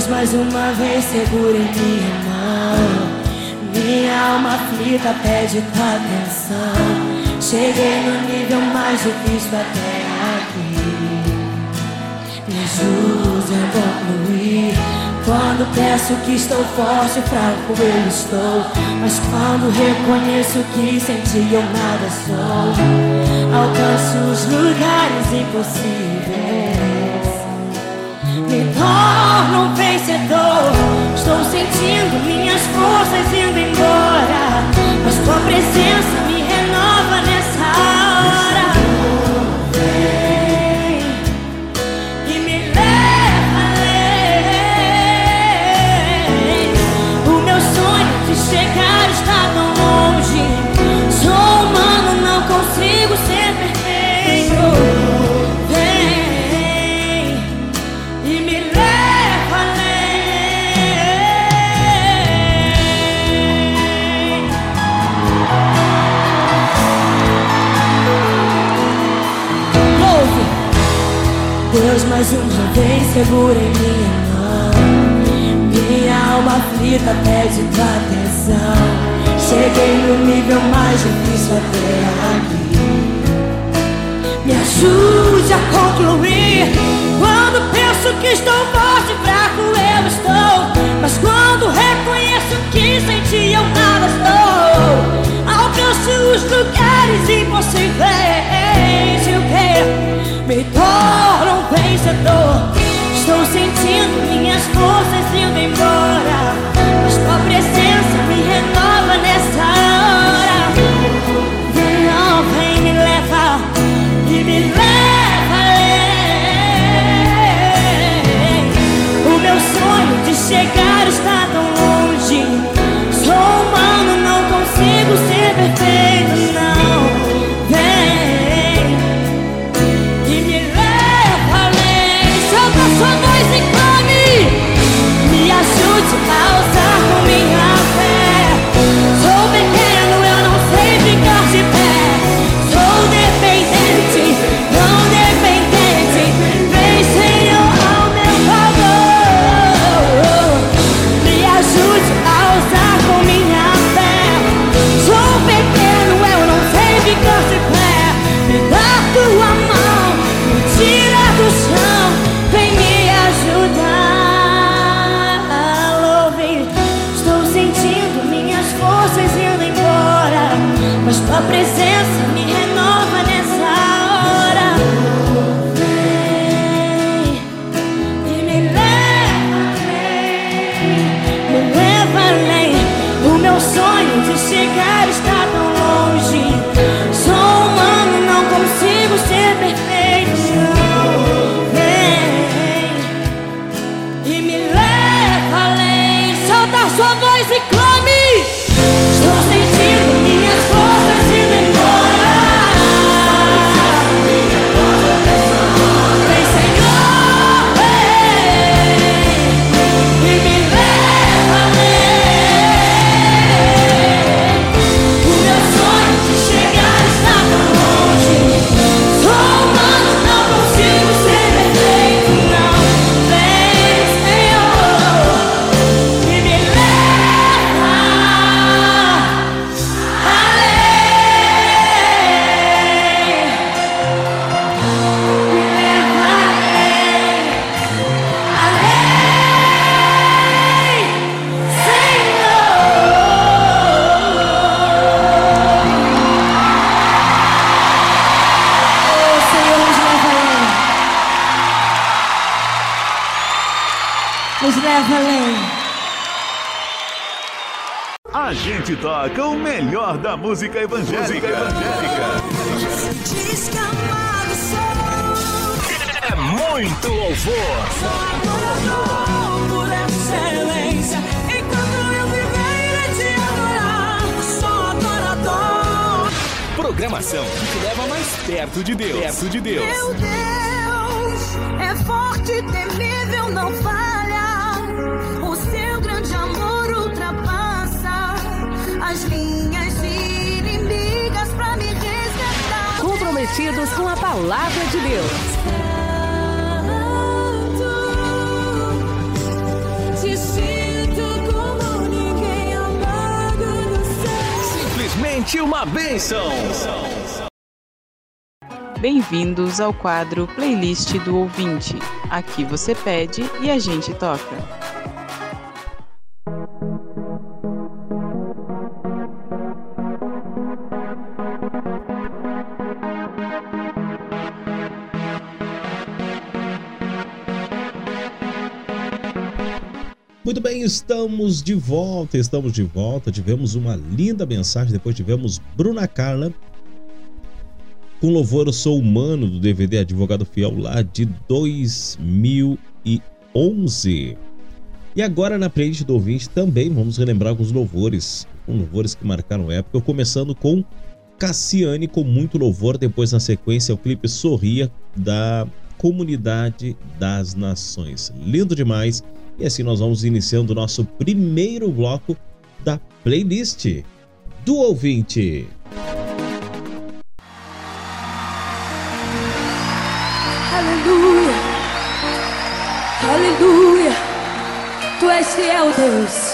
Deus, mais uma vez segura em minha mão. Minha alma aflita pede tua atenção. Cheguei no nível mais difícil até aqui. Me ajude a concluir. Quando peço que estou forte, fraco eu estou. Mas quando reconheço que sem ti eu nada sou, alcanço os lugares impossíveis. Me torno um vencedor. Estou sentindo minhas forças indo embora. Mas tua presença me renova nessa hora. Vem e me leva além. O meu sonho de chegar está tão longe. Sou humano, não consigo ser perfeito. Deus mais uma vez segura em minha mão. Minha alma aflita pede tua atenção. Cheguei no nível mais difícil até aqui. Me ajude a concluir. Quando penso que estou forte, fraco eu estou. Mas quando reconheço que sem ti eu nada estou, alcanço os lugares impossíveis. E o que? Me torno um vencedor. Estou sentindo minhas forças indo embora. Mas tua presença me renova nessa hora. Vem, ó, vem, me leva e me leva além. O meu sonho de chegar está tão consigo ser toca o melhor da música evangélica. Amado sou. É muito louvor. Adorador por excelência. Enquanto eu viver, irei te adorar. Sou adorador. Programação que te leva mais perto de Deus. Perto de Deus. Meu Deus é forte, temível, não falha. As linhas inimigas pra me resgatar. Comprometidos com a palavra de Deus. Te sinto como ninguém amado no céu. Simplesmente uma bênção. Bem-vindos ao quadro Playlist do Ouvinte. Aqui você pede e a gente toca. Estamos de volta, estamos de volta. Tivemos uma linda mensagem, depois tivemos Bruna Carla com louvor Eu Sou Humano do DVD Advogado Fiel lá de 2011. E agora na playlist do ouvinte também vamos relembrar alguns louvores, louvores que marcaram época, começando com Cassiane com muito louvor, depois na sequência o clipe Sorria da Comunidade das Nações. Lindo demais. E assim nós vamos iniciando o nosso primeiro bloco da playlist do ouvinte. Aleluia, aleluia, tu és fiel, Deus.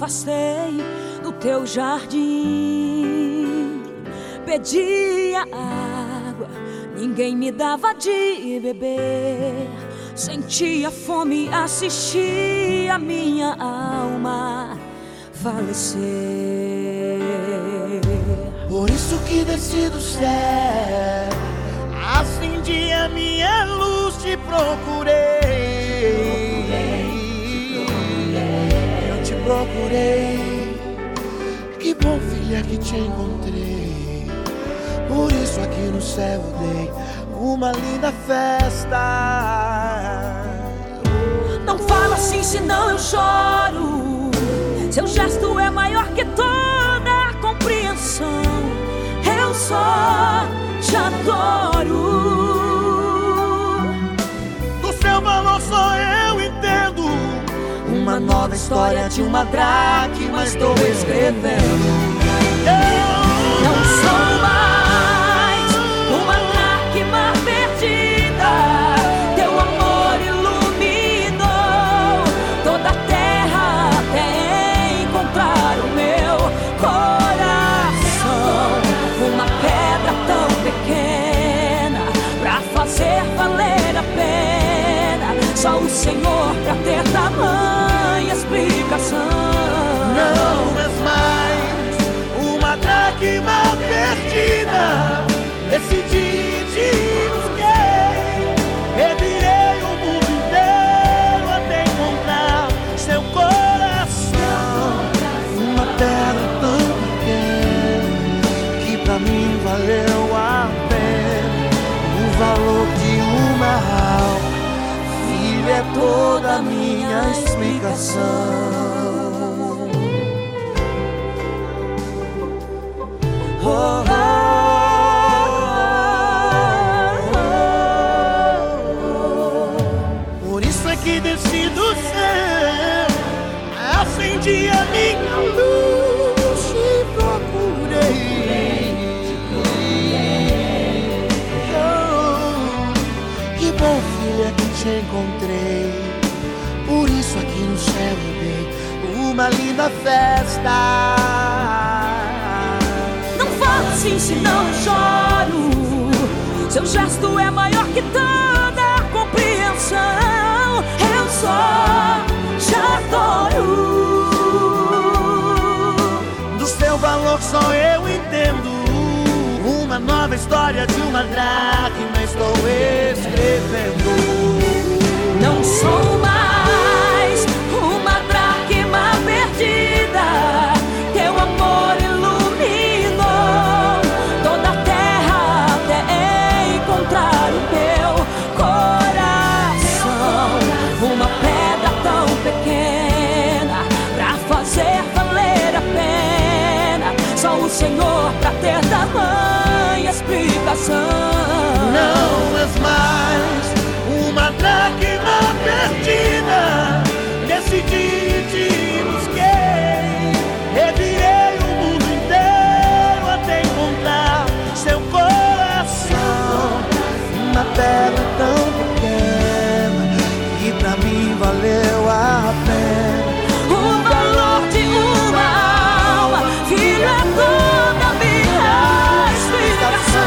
Afastei do teu jardim. Pedia água, ninguém me dava de beber. Sentia fome, assistia minha alma falecer. Por isso que desci do céu, acendi a minha luz, te procurei. Procurei. Que bom, filha, que te encontrei. Por isso aqui no céu dei uma linda festa. Não fala assim, senão eu choro. Seu gesto é maior que toda a compreensão. Eu só te adoro. Nova história de uma dracma estou escrevendo. Não sou mais uma dracma perdida. Teu amor iluminou toda a terra até encontrar o meu coração. Uma pedra tão pequena pra fazer valer a pena. Só o Senhor pra ter tamanha explicação. Não és mais uma dracma perdida. Decidi te busquei. Revirei o mundo inteiro até encontrar seu coração. Uma pedra tão pequena que pra mim valeu a pena. O valor de uma alma. Filha é toda minha explicação. Oh, uma linda festa. Não fala assim, senão eu choro. Seu gesto é maior que toda compreensão. Eu só te adoro. Do seu valor só eu entendo. Uma nova história de uma dracma estou escrevendo. Não sou mais Teu amor iluminou toda a terra até encontrar o meu coração. Uma pedra tão pequena pra fazer valer a pena. Só o Senhor pra ter tamanha explicação. Não és mais uma dracma perdida. Decidi te Pedra tão pequena que pra mim valeu a pena. O valor de uma alma, filha toda minha explicação.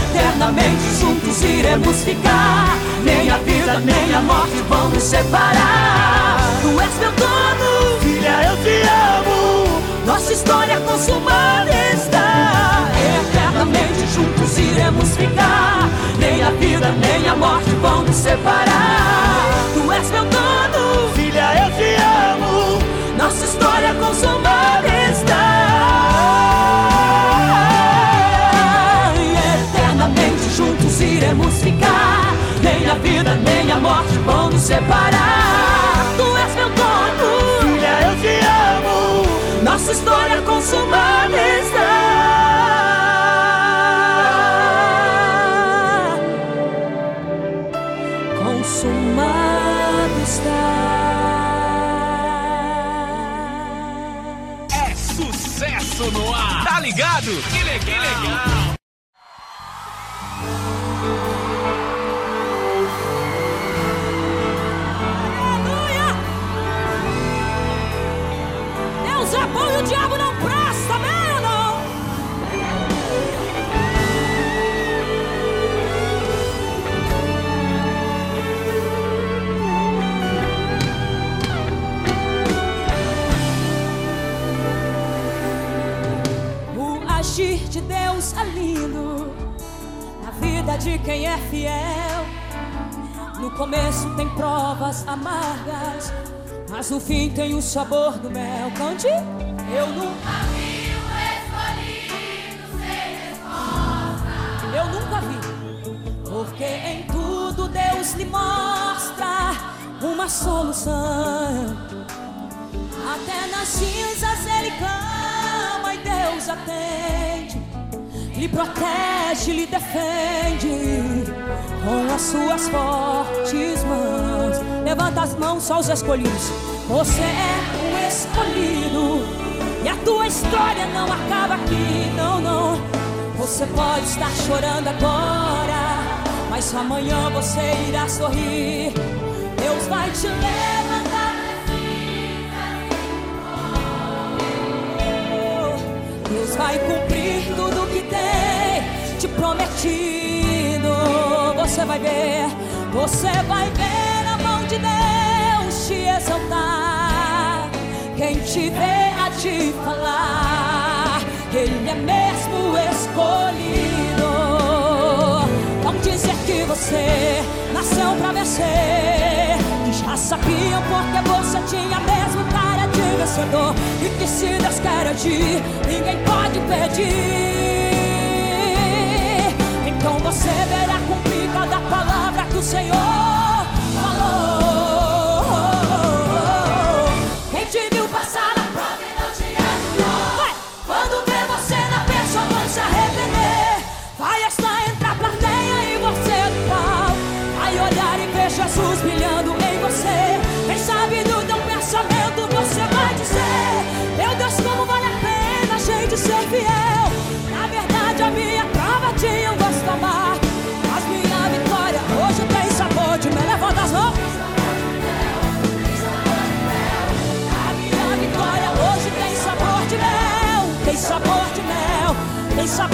Eternamente juntos iremos ficar. Nem a vida, nem a morte vão nos separar. Tu és meu dono, Filha, história consumada está. Eternamente juntos iremos ficar. Nem a vida, nem a morte vão nos separar. Tu és meu dono, filha, eu te amo. Nossa história consumada está. Eternamente juntos iremos ficar. Nem a vida, nem a morte vão nos separar. Tu és meu dono, filha, eu te amo. Nossa história consumada está. Consumado está. É sucesso no ar. Tá ligado? Que legal. Que legal. Provas amargas, mas no fim tem o sabor do mel. Cante, eu nunca vi um escolhido sem resposta. Eu nunca vi, porque em tudo Deus lhe mostra uma solução. Até nas cinzas ele clama e Deus atende. Lhe protege, lhe defende com as suas fortes mãos. Levanta as mãos, só os escolhidos. Você é um escolhido e a tua história não acaba aqui, não, não. Você pode estar chorando agora, mas amanhã você irá sorrir. Deus vai te levantar. Deus vai cumprir tudo que tem te prometido. Você vai ver, você vai ver exaltar. Quem te vê a te falar, Ele é mesmo escolhido. Vão dizer que você nasceu pra vencer. Já sabiam porque você tinha mesmo cara de vencedor. E que se Deus quer agir, ninguém pode pedir. Então você verá cumprir cada palavra que o Senhor mel. Tem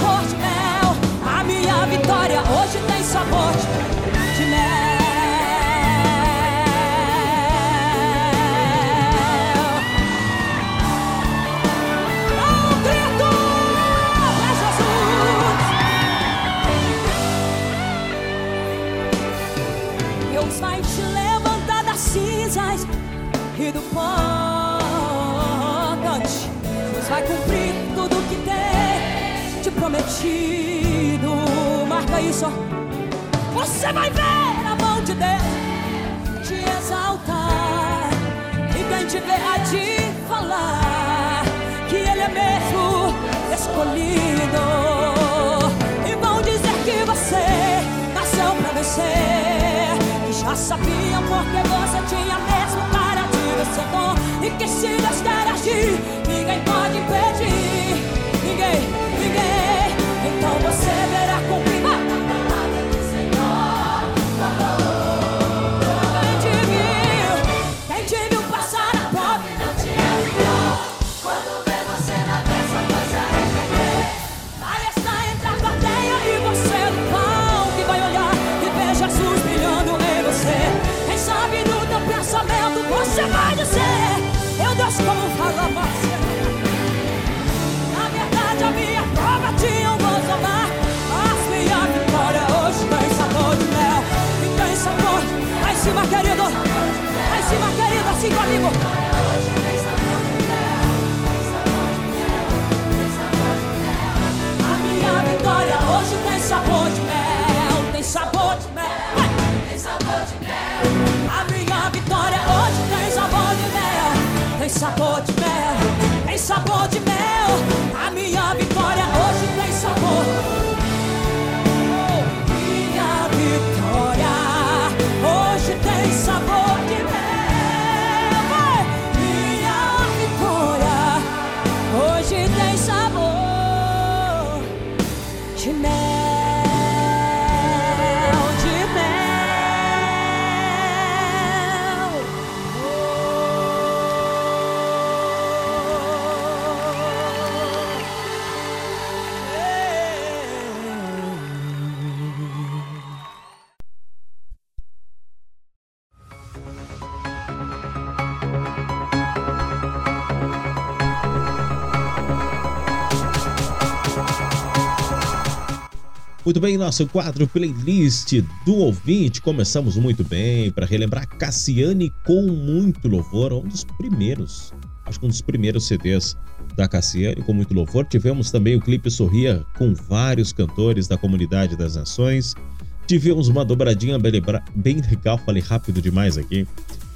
Marca isso. Você vai ver a mão de Deus te exaltar. E quem te vê a te falar que Ele é mesmo escolhido. E vão dizer que você nasceu pra vencer. Que já sabiam porque você tinha mesmo cara de vencedor. E que se Deus quer agir, ninguém pode impedir. Ninguém, ninguém. Então você querido. Lá em cima, querido, assim comigo. A minha vitória hoje tem sabor de mel, tem sabor de mel. Tem sabor de mel. A minha vitória hoje tem sabor de mel, tem sabor de mel, tem sabor de mel. Muito bem, nosso quadro playlist do ouvinte. Começamos muito bem para relembrar Cassiane com muito louvor, um dos primeiros, acho que um dos primeiros CDs da Cassiane com muito louvor. Tivemos também o clipe Sorria com vários cantores da comunidade das nações. Tivemos uma dobradinha bem legal, falei rápido demais aqui,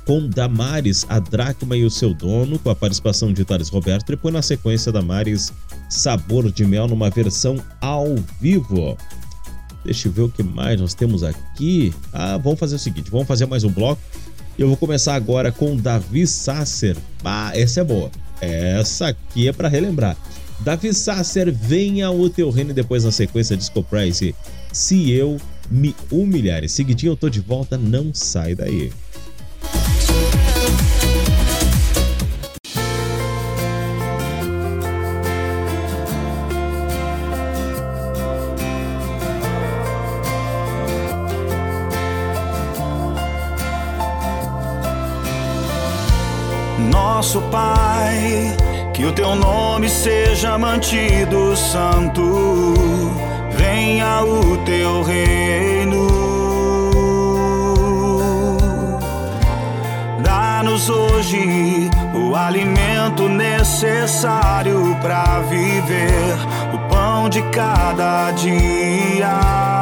com Damares, a Dracma e o seu dono, com a participação de Thales Roberto, e depois na sequência Damares, Sabor de Mel, numa versão ao vivo. Deixa eu ver o que mais nós temos aqui. Ah, vamos fazer o seguinte, vamos fazer mais um bloco. Eu vou começar agora com Davi Sasser. Ah, essa é boa. Essa aqui é para relembrar. Davi Sasser, venha o teu reino e depois na sequência Disco Price. Se eu me humilhar. E seguidinho eu tô de volta, não sai daí. Nosso Pai, que o teu nome seja mantido santo, venha o teu reino. Dá-nos hoje o alimento necessário para viver, o pão de cada dia.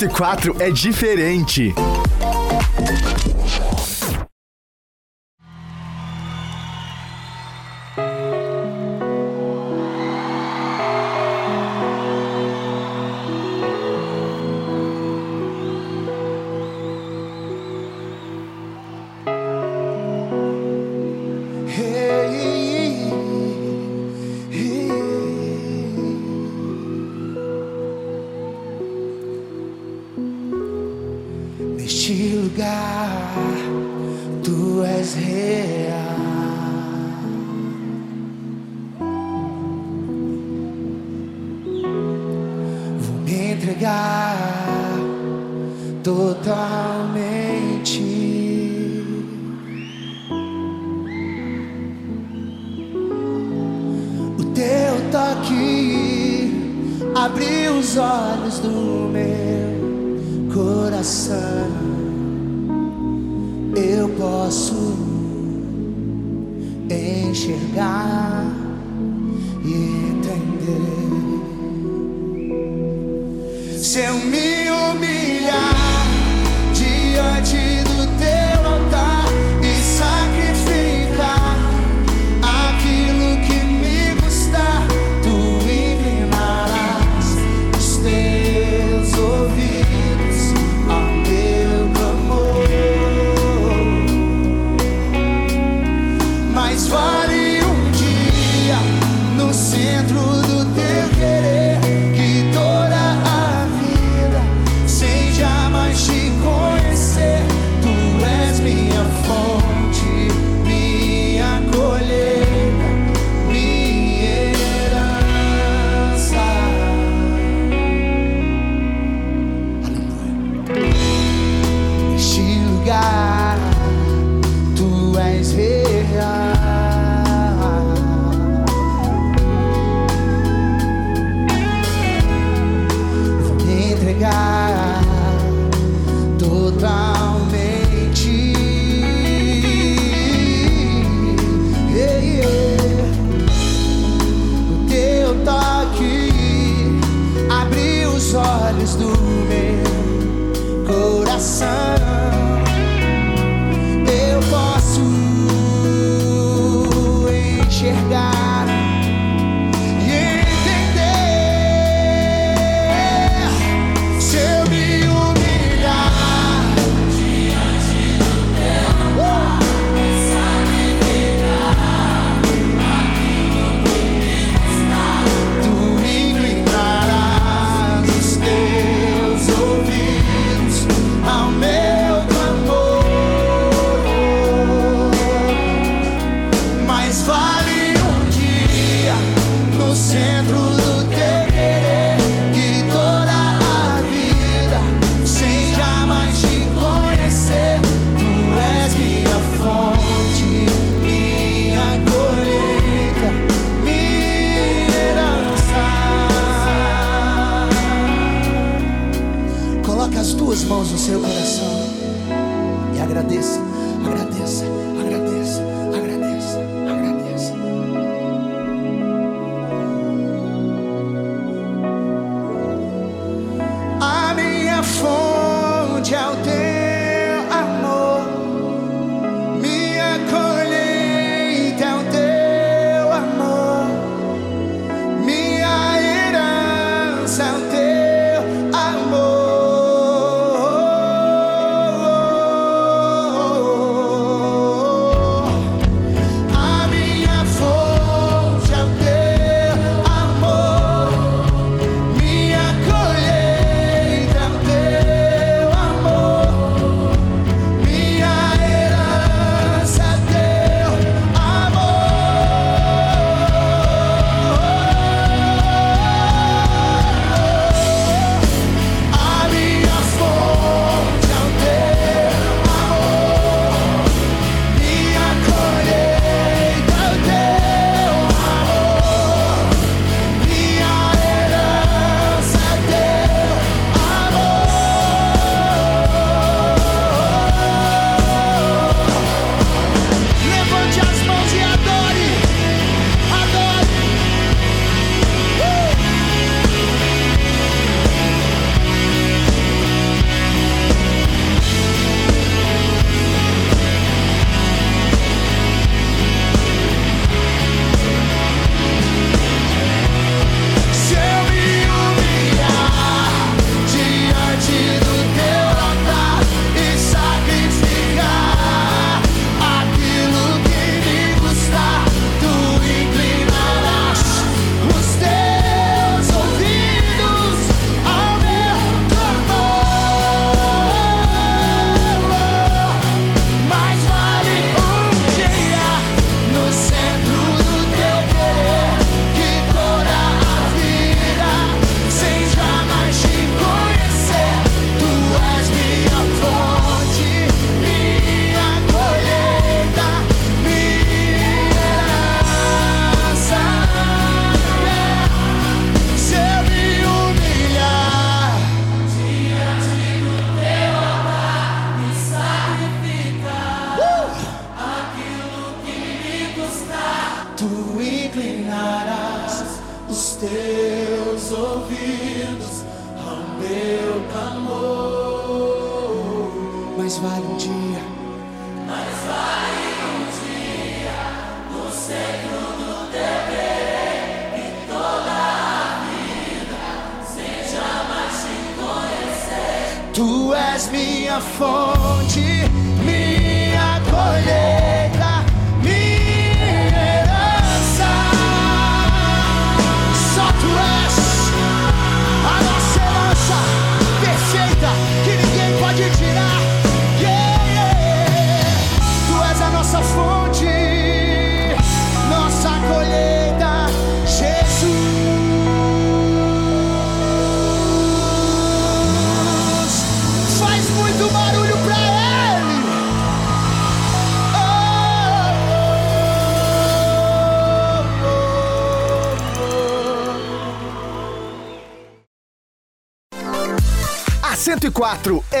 104 é diferente.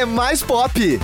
É mais pop.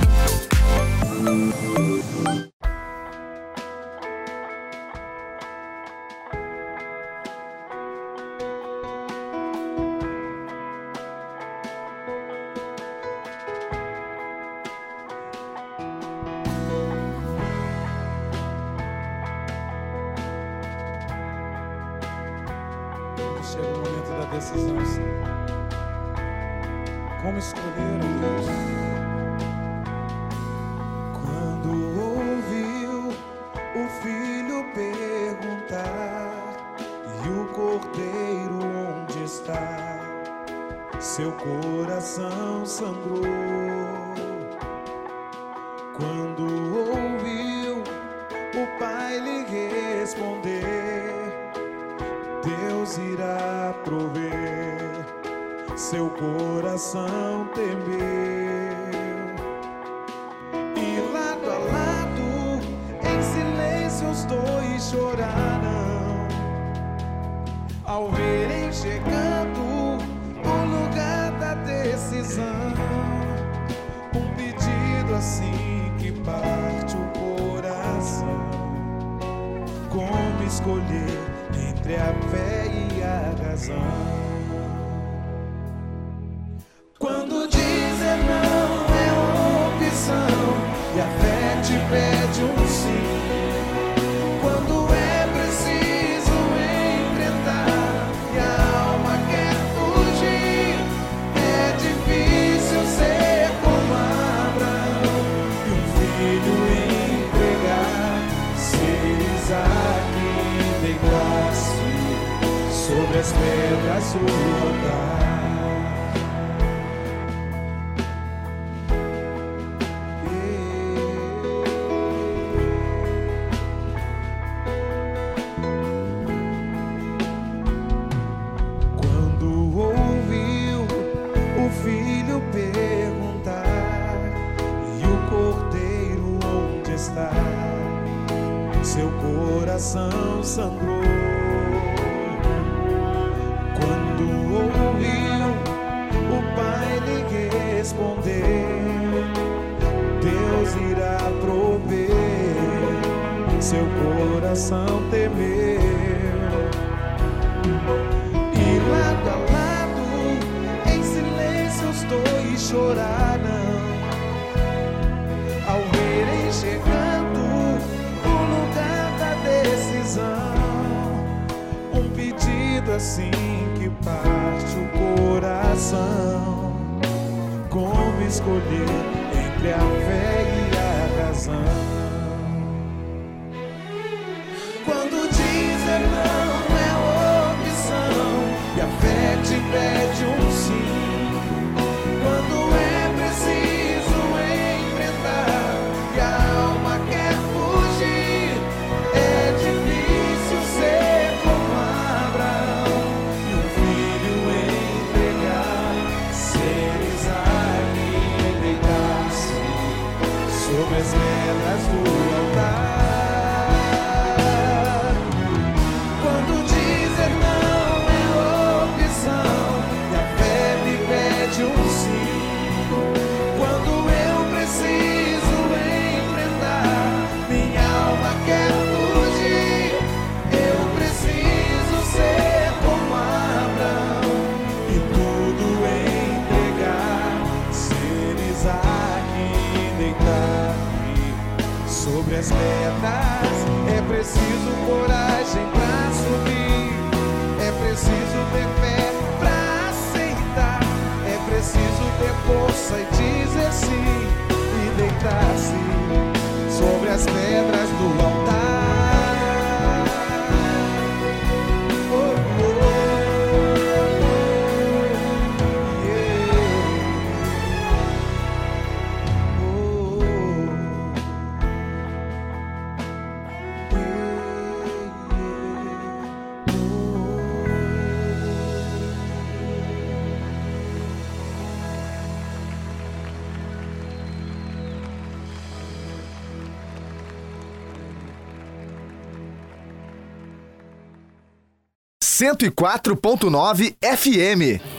104.9 FM.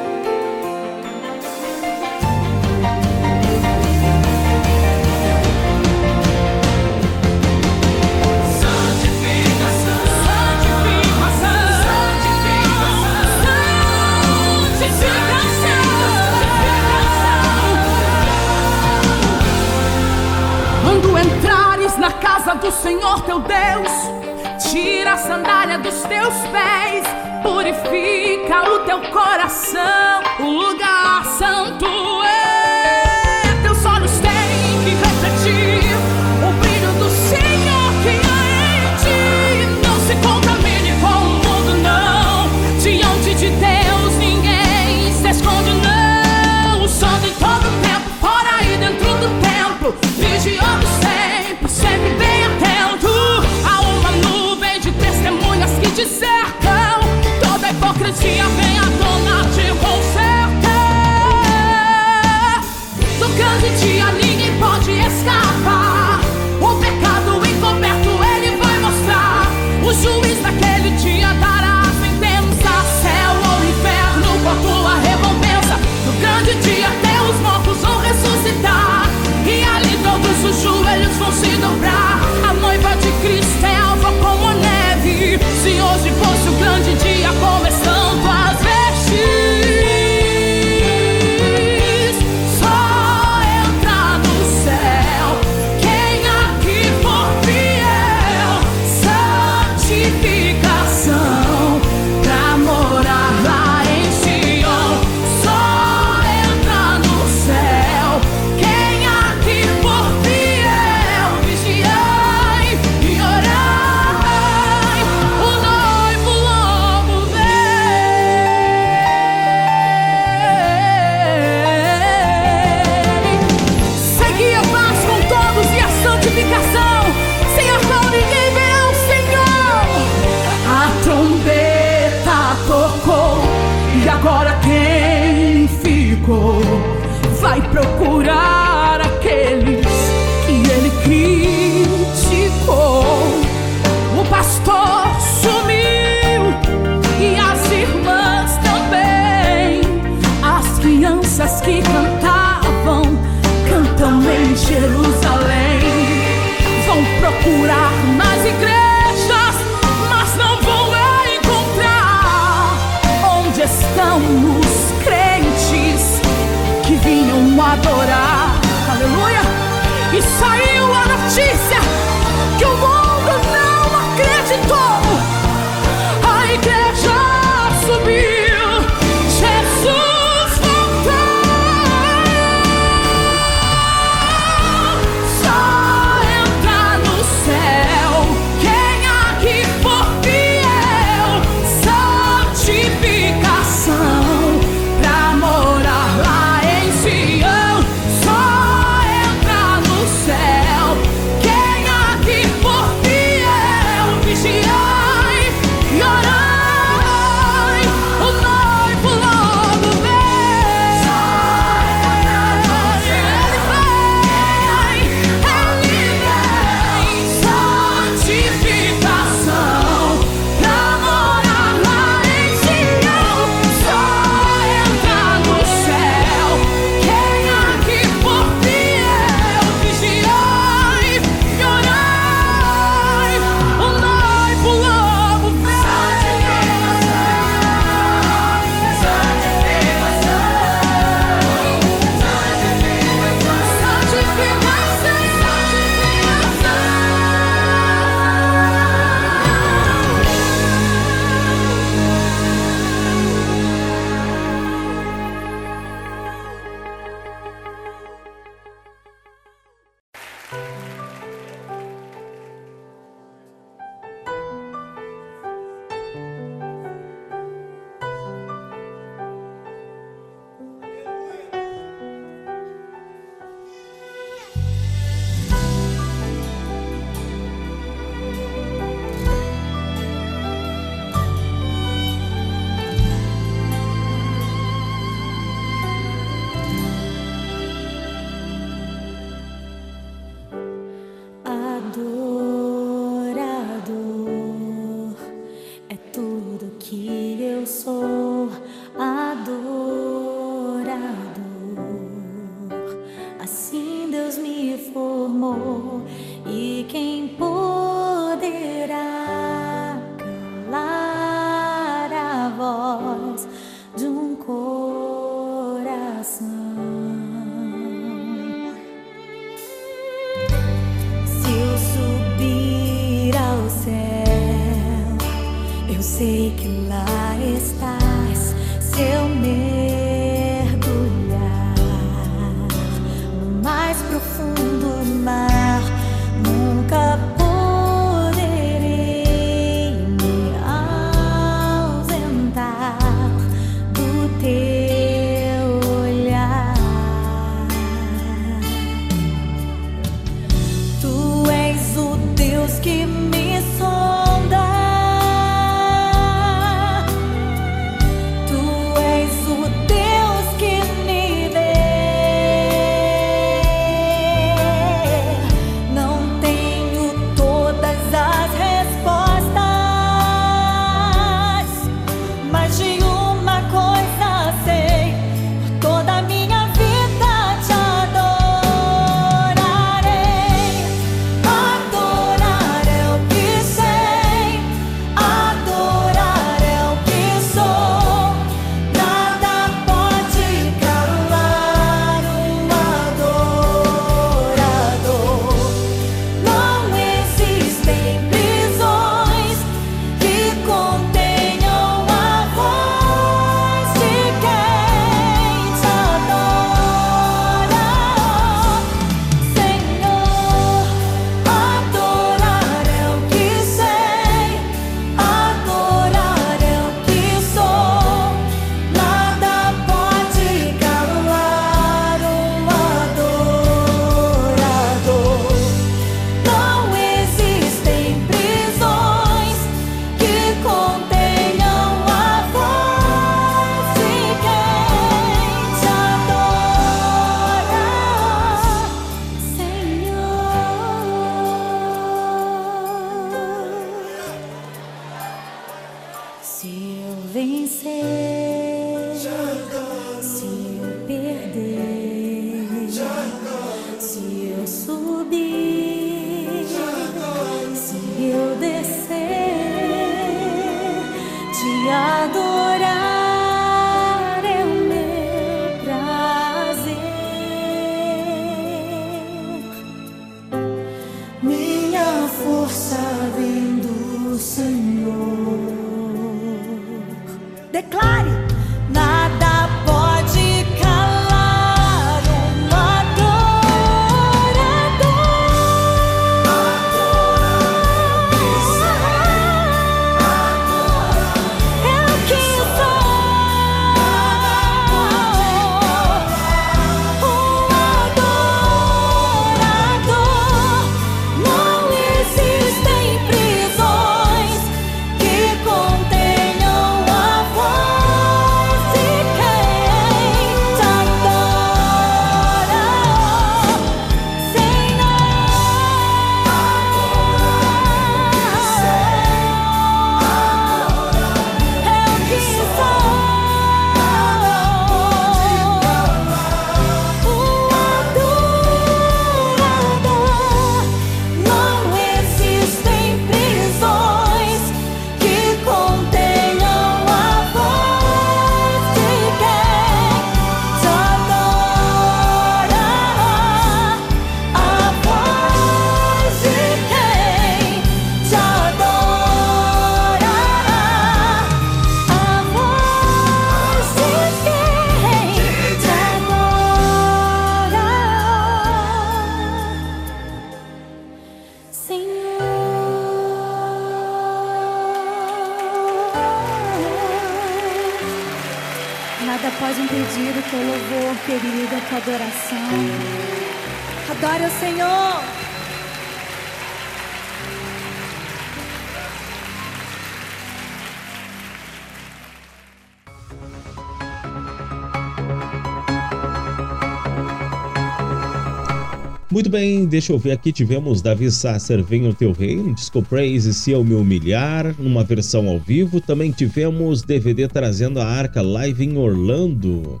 Muito bem, deixa eu ver aqui. Tivemos Davi Sasser, Vem o Teu Reino, Disco Praise, Se Eu Me Humilhar, numa versão ao vivo. Também tivemos DVD trazendo a Arca Live em Orlando.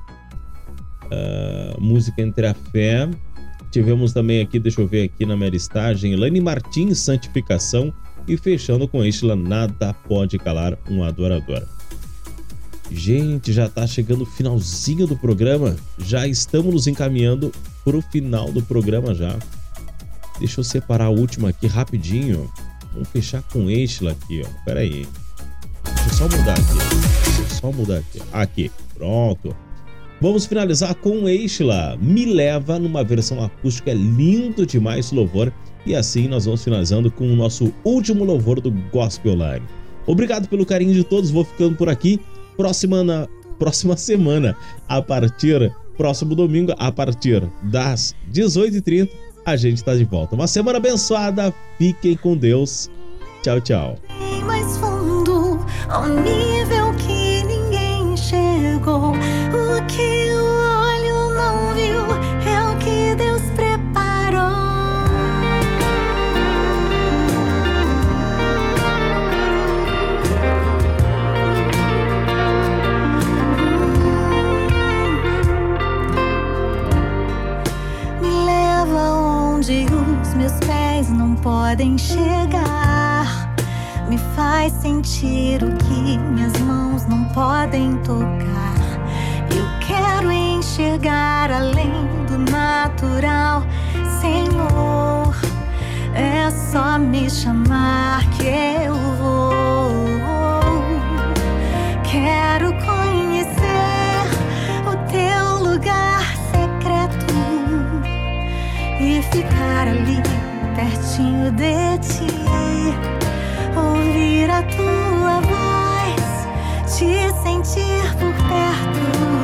Uh, música Entre a Fé. Tivemos também aqui, deixa eu ver aqui na minha listagem, Elaine Martins, Santificação. E fechando com Estela, Nada Pode Calar um Adorador. Gente, já está chegando o finalzinho do programa. Já estamos nos encaminhando pro final do programa já. Deixa eu separar a última aqui rapidinho. Vamos fechar com Isla aqui, ó. Pera aí. Deixa eu só mudar aqui. Deixa eu só mudar aqui. Aqui, pronto. Vamos finalizar com Eixla, Me Leva, numa versão acústica, lindo demais o louvor. E assim nós vamos finalizando com o nosso último louvor do Gospel Online. Obrigado pelo carinho de todos, vou ficando por aqui. Próxima, na, próxima semana, a partir, próximo domingo, a partir das 18h30, a gente está de volta. Uma semana abençoada, fiquem com Deus. Tchau, tchau. mais fundo, ao nível que ninguém chegou. O que podem chegar. Me faz sentir o que minhas mãos não podem tocar. Eu quero enxergar além do natural, Senhor. É só me chamar que eu vou. Quero conhecer o teu lugar secreto e ficar ali pertinho de ti, ouvir a tua voz, te sentir por perto,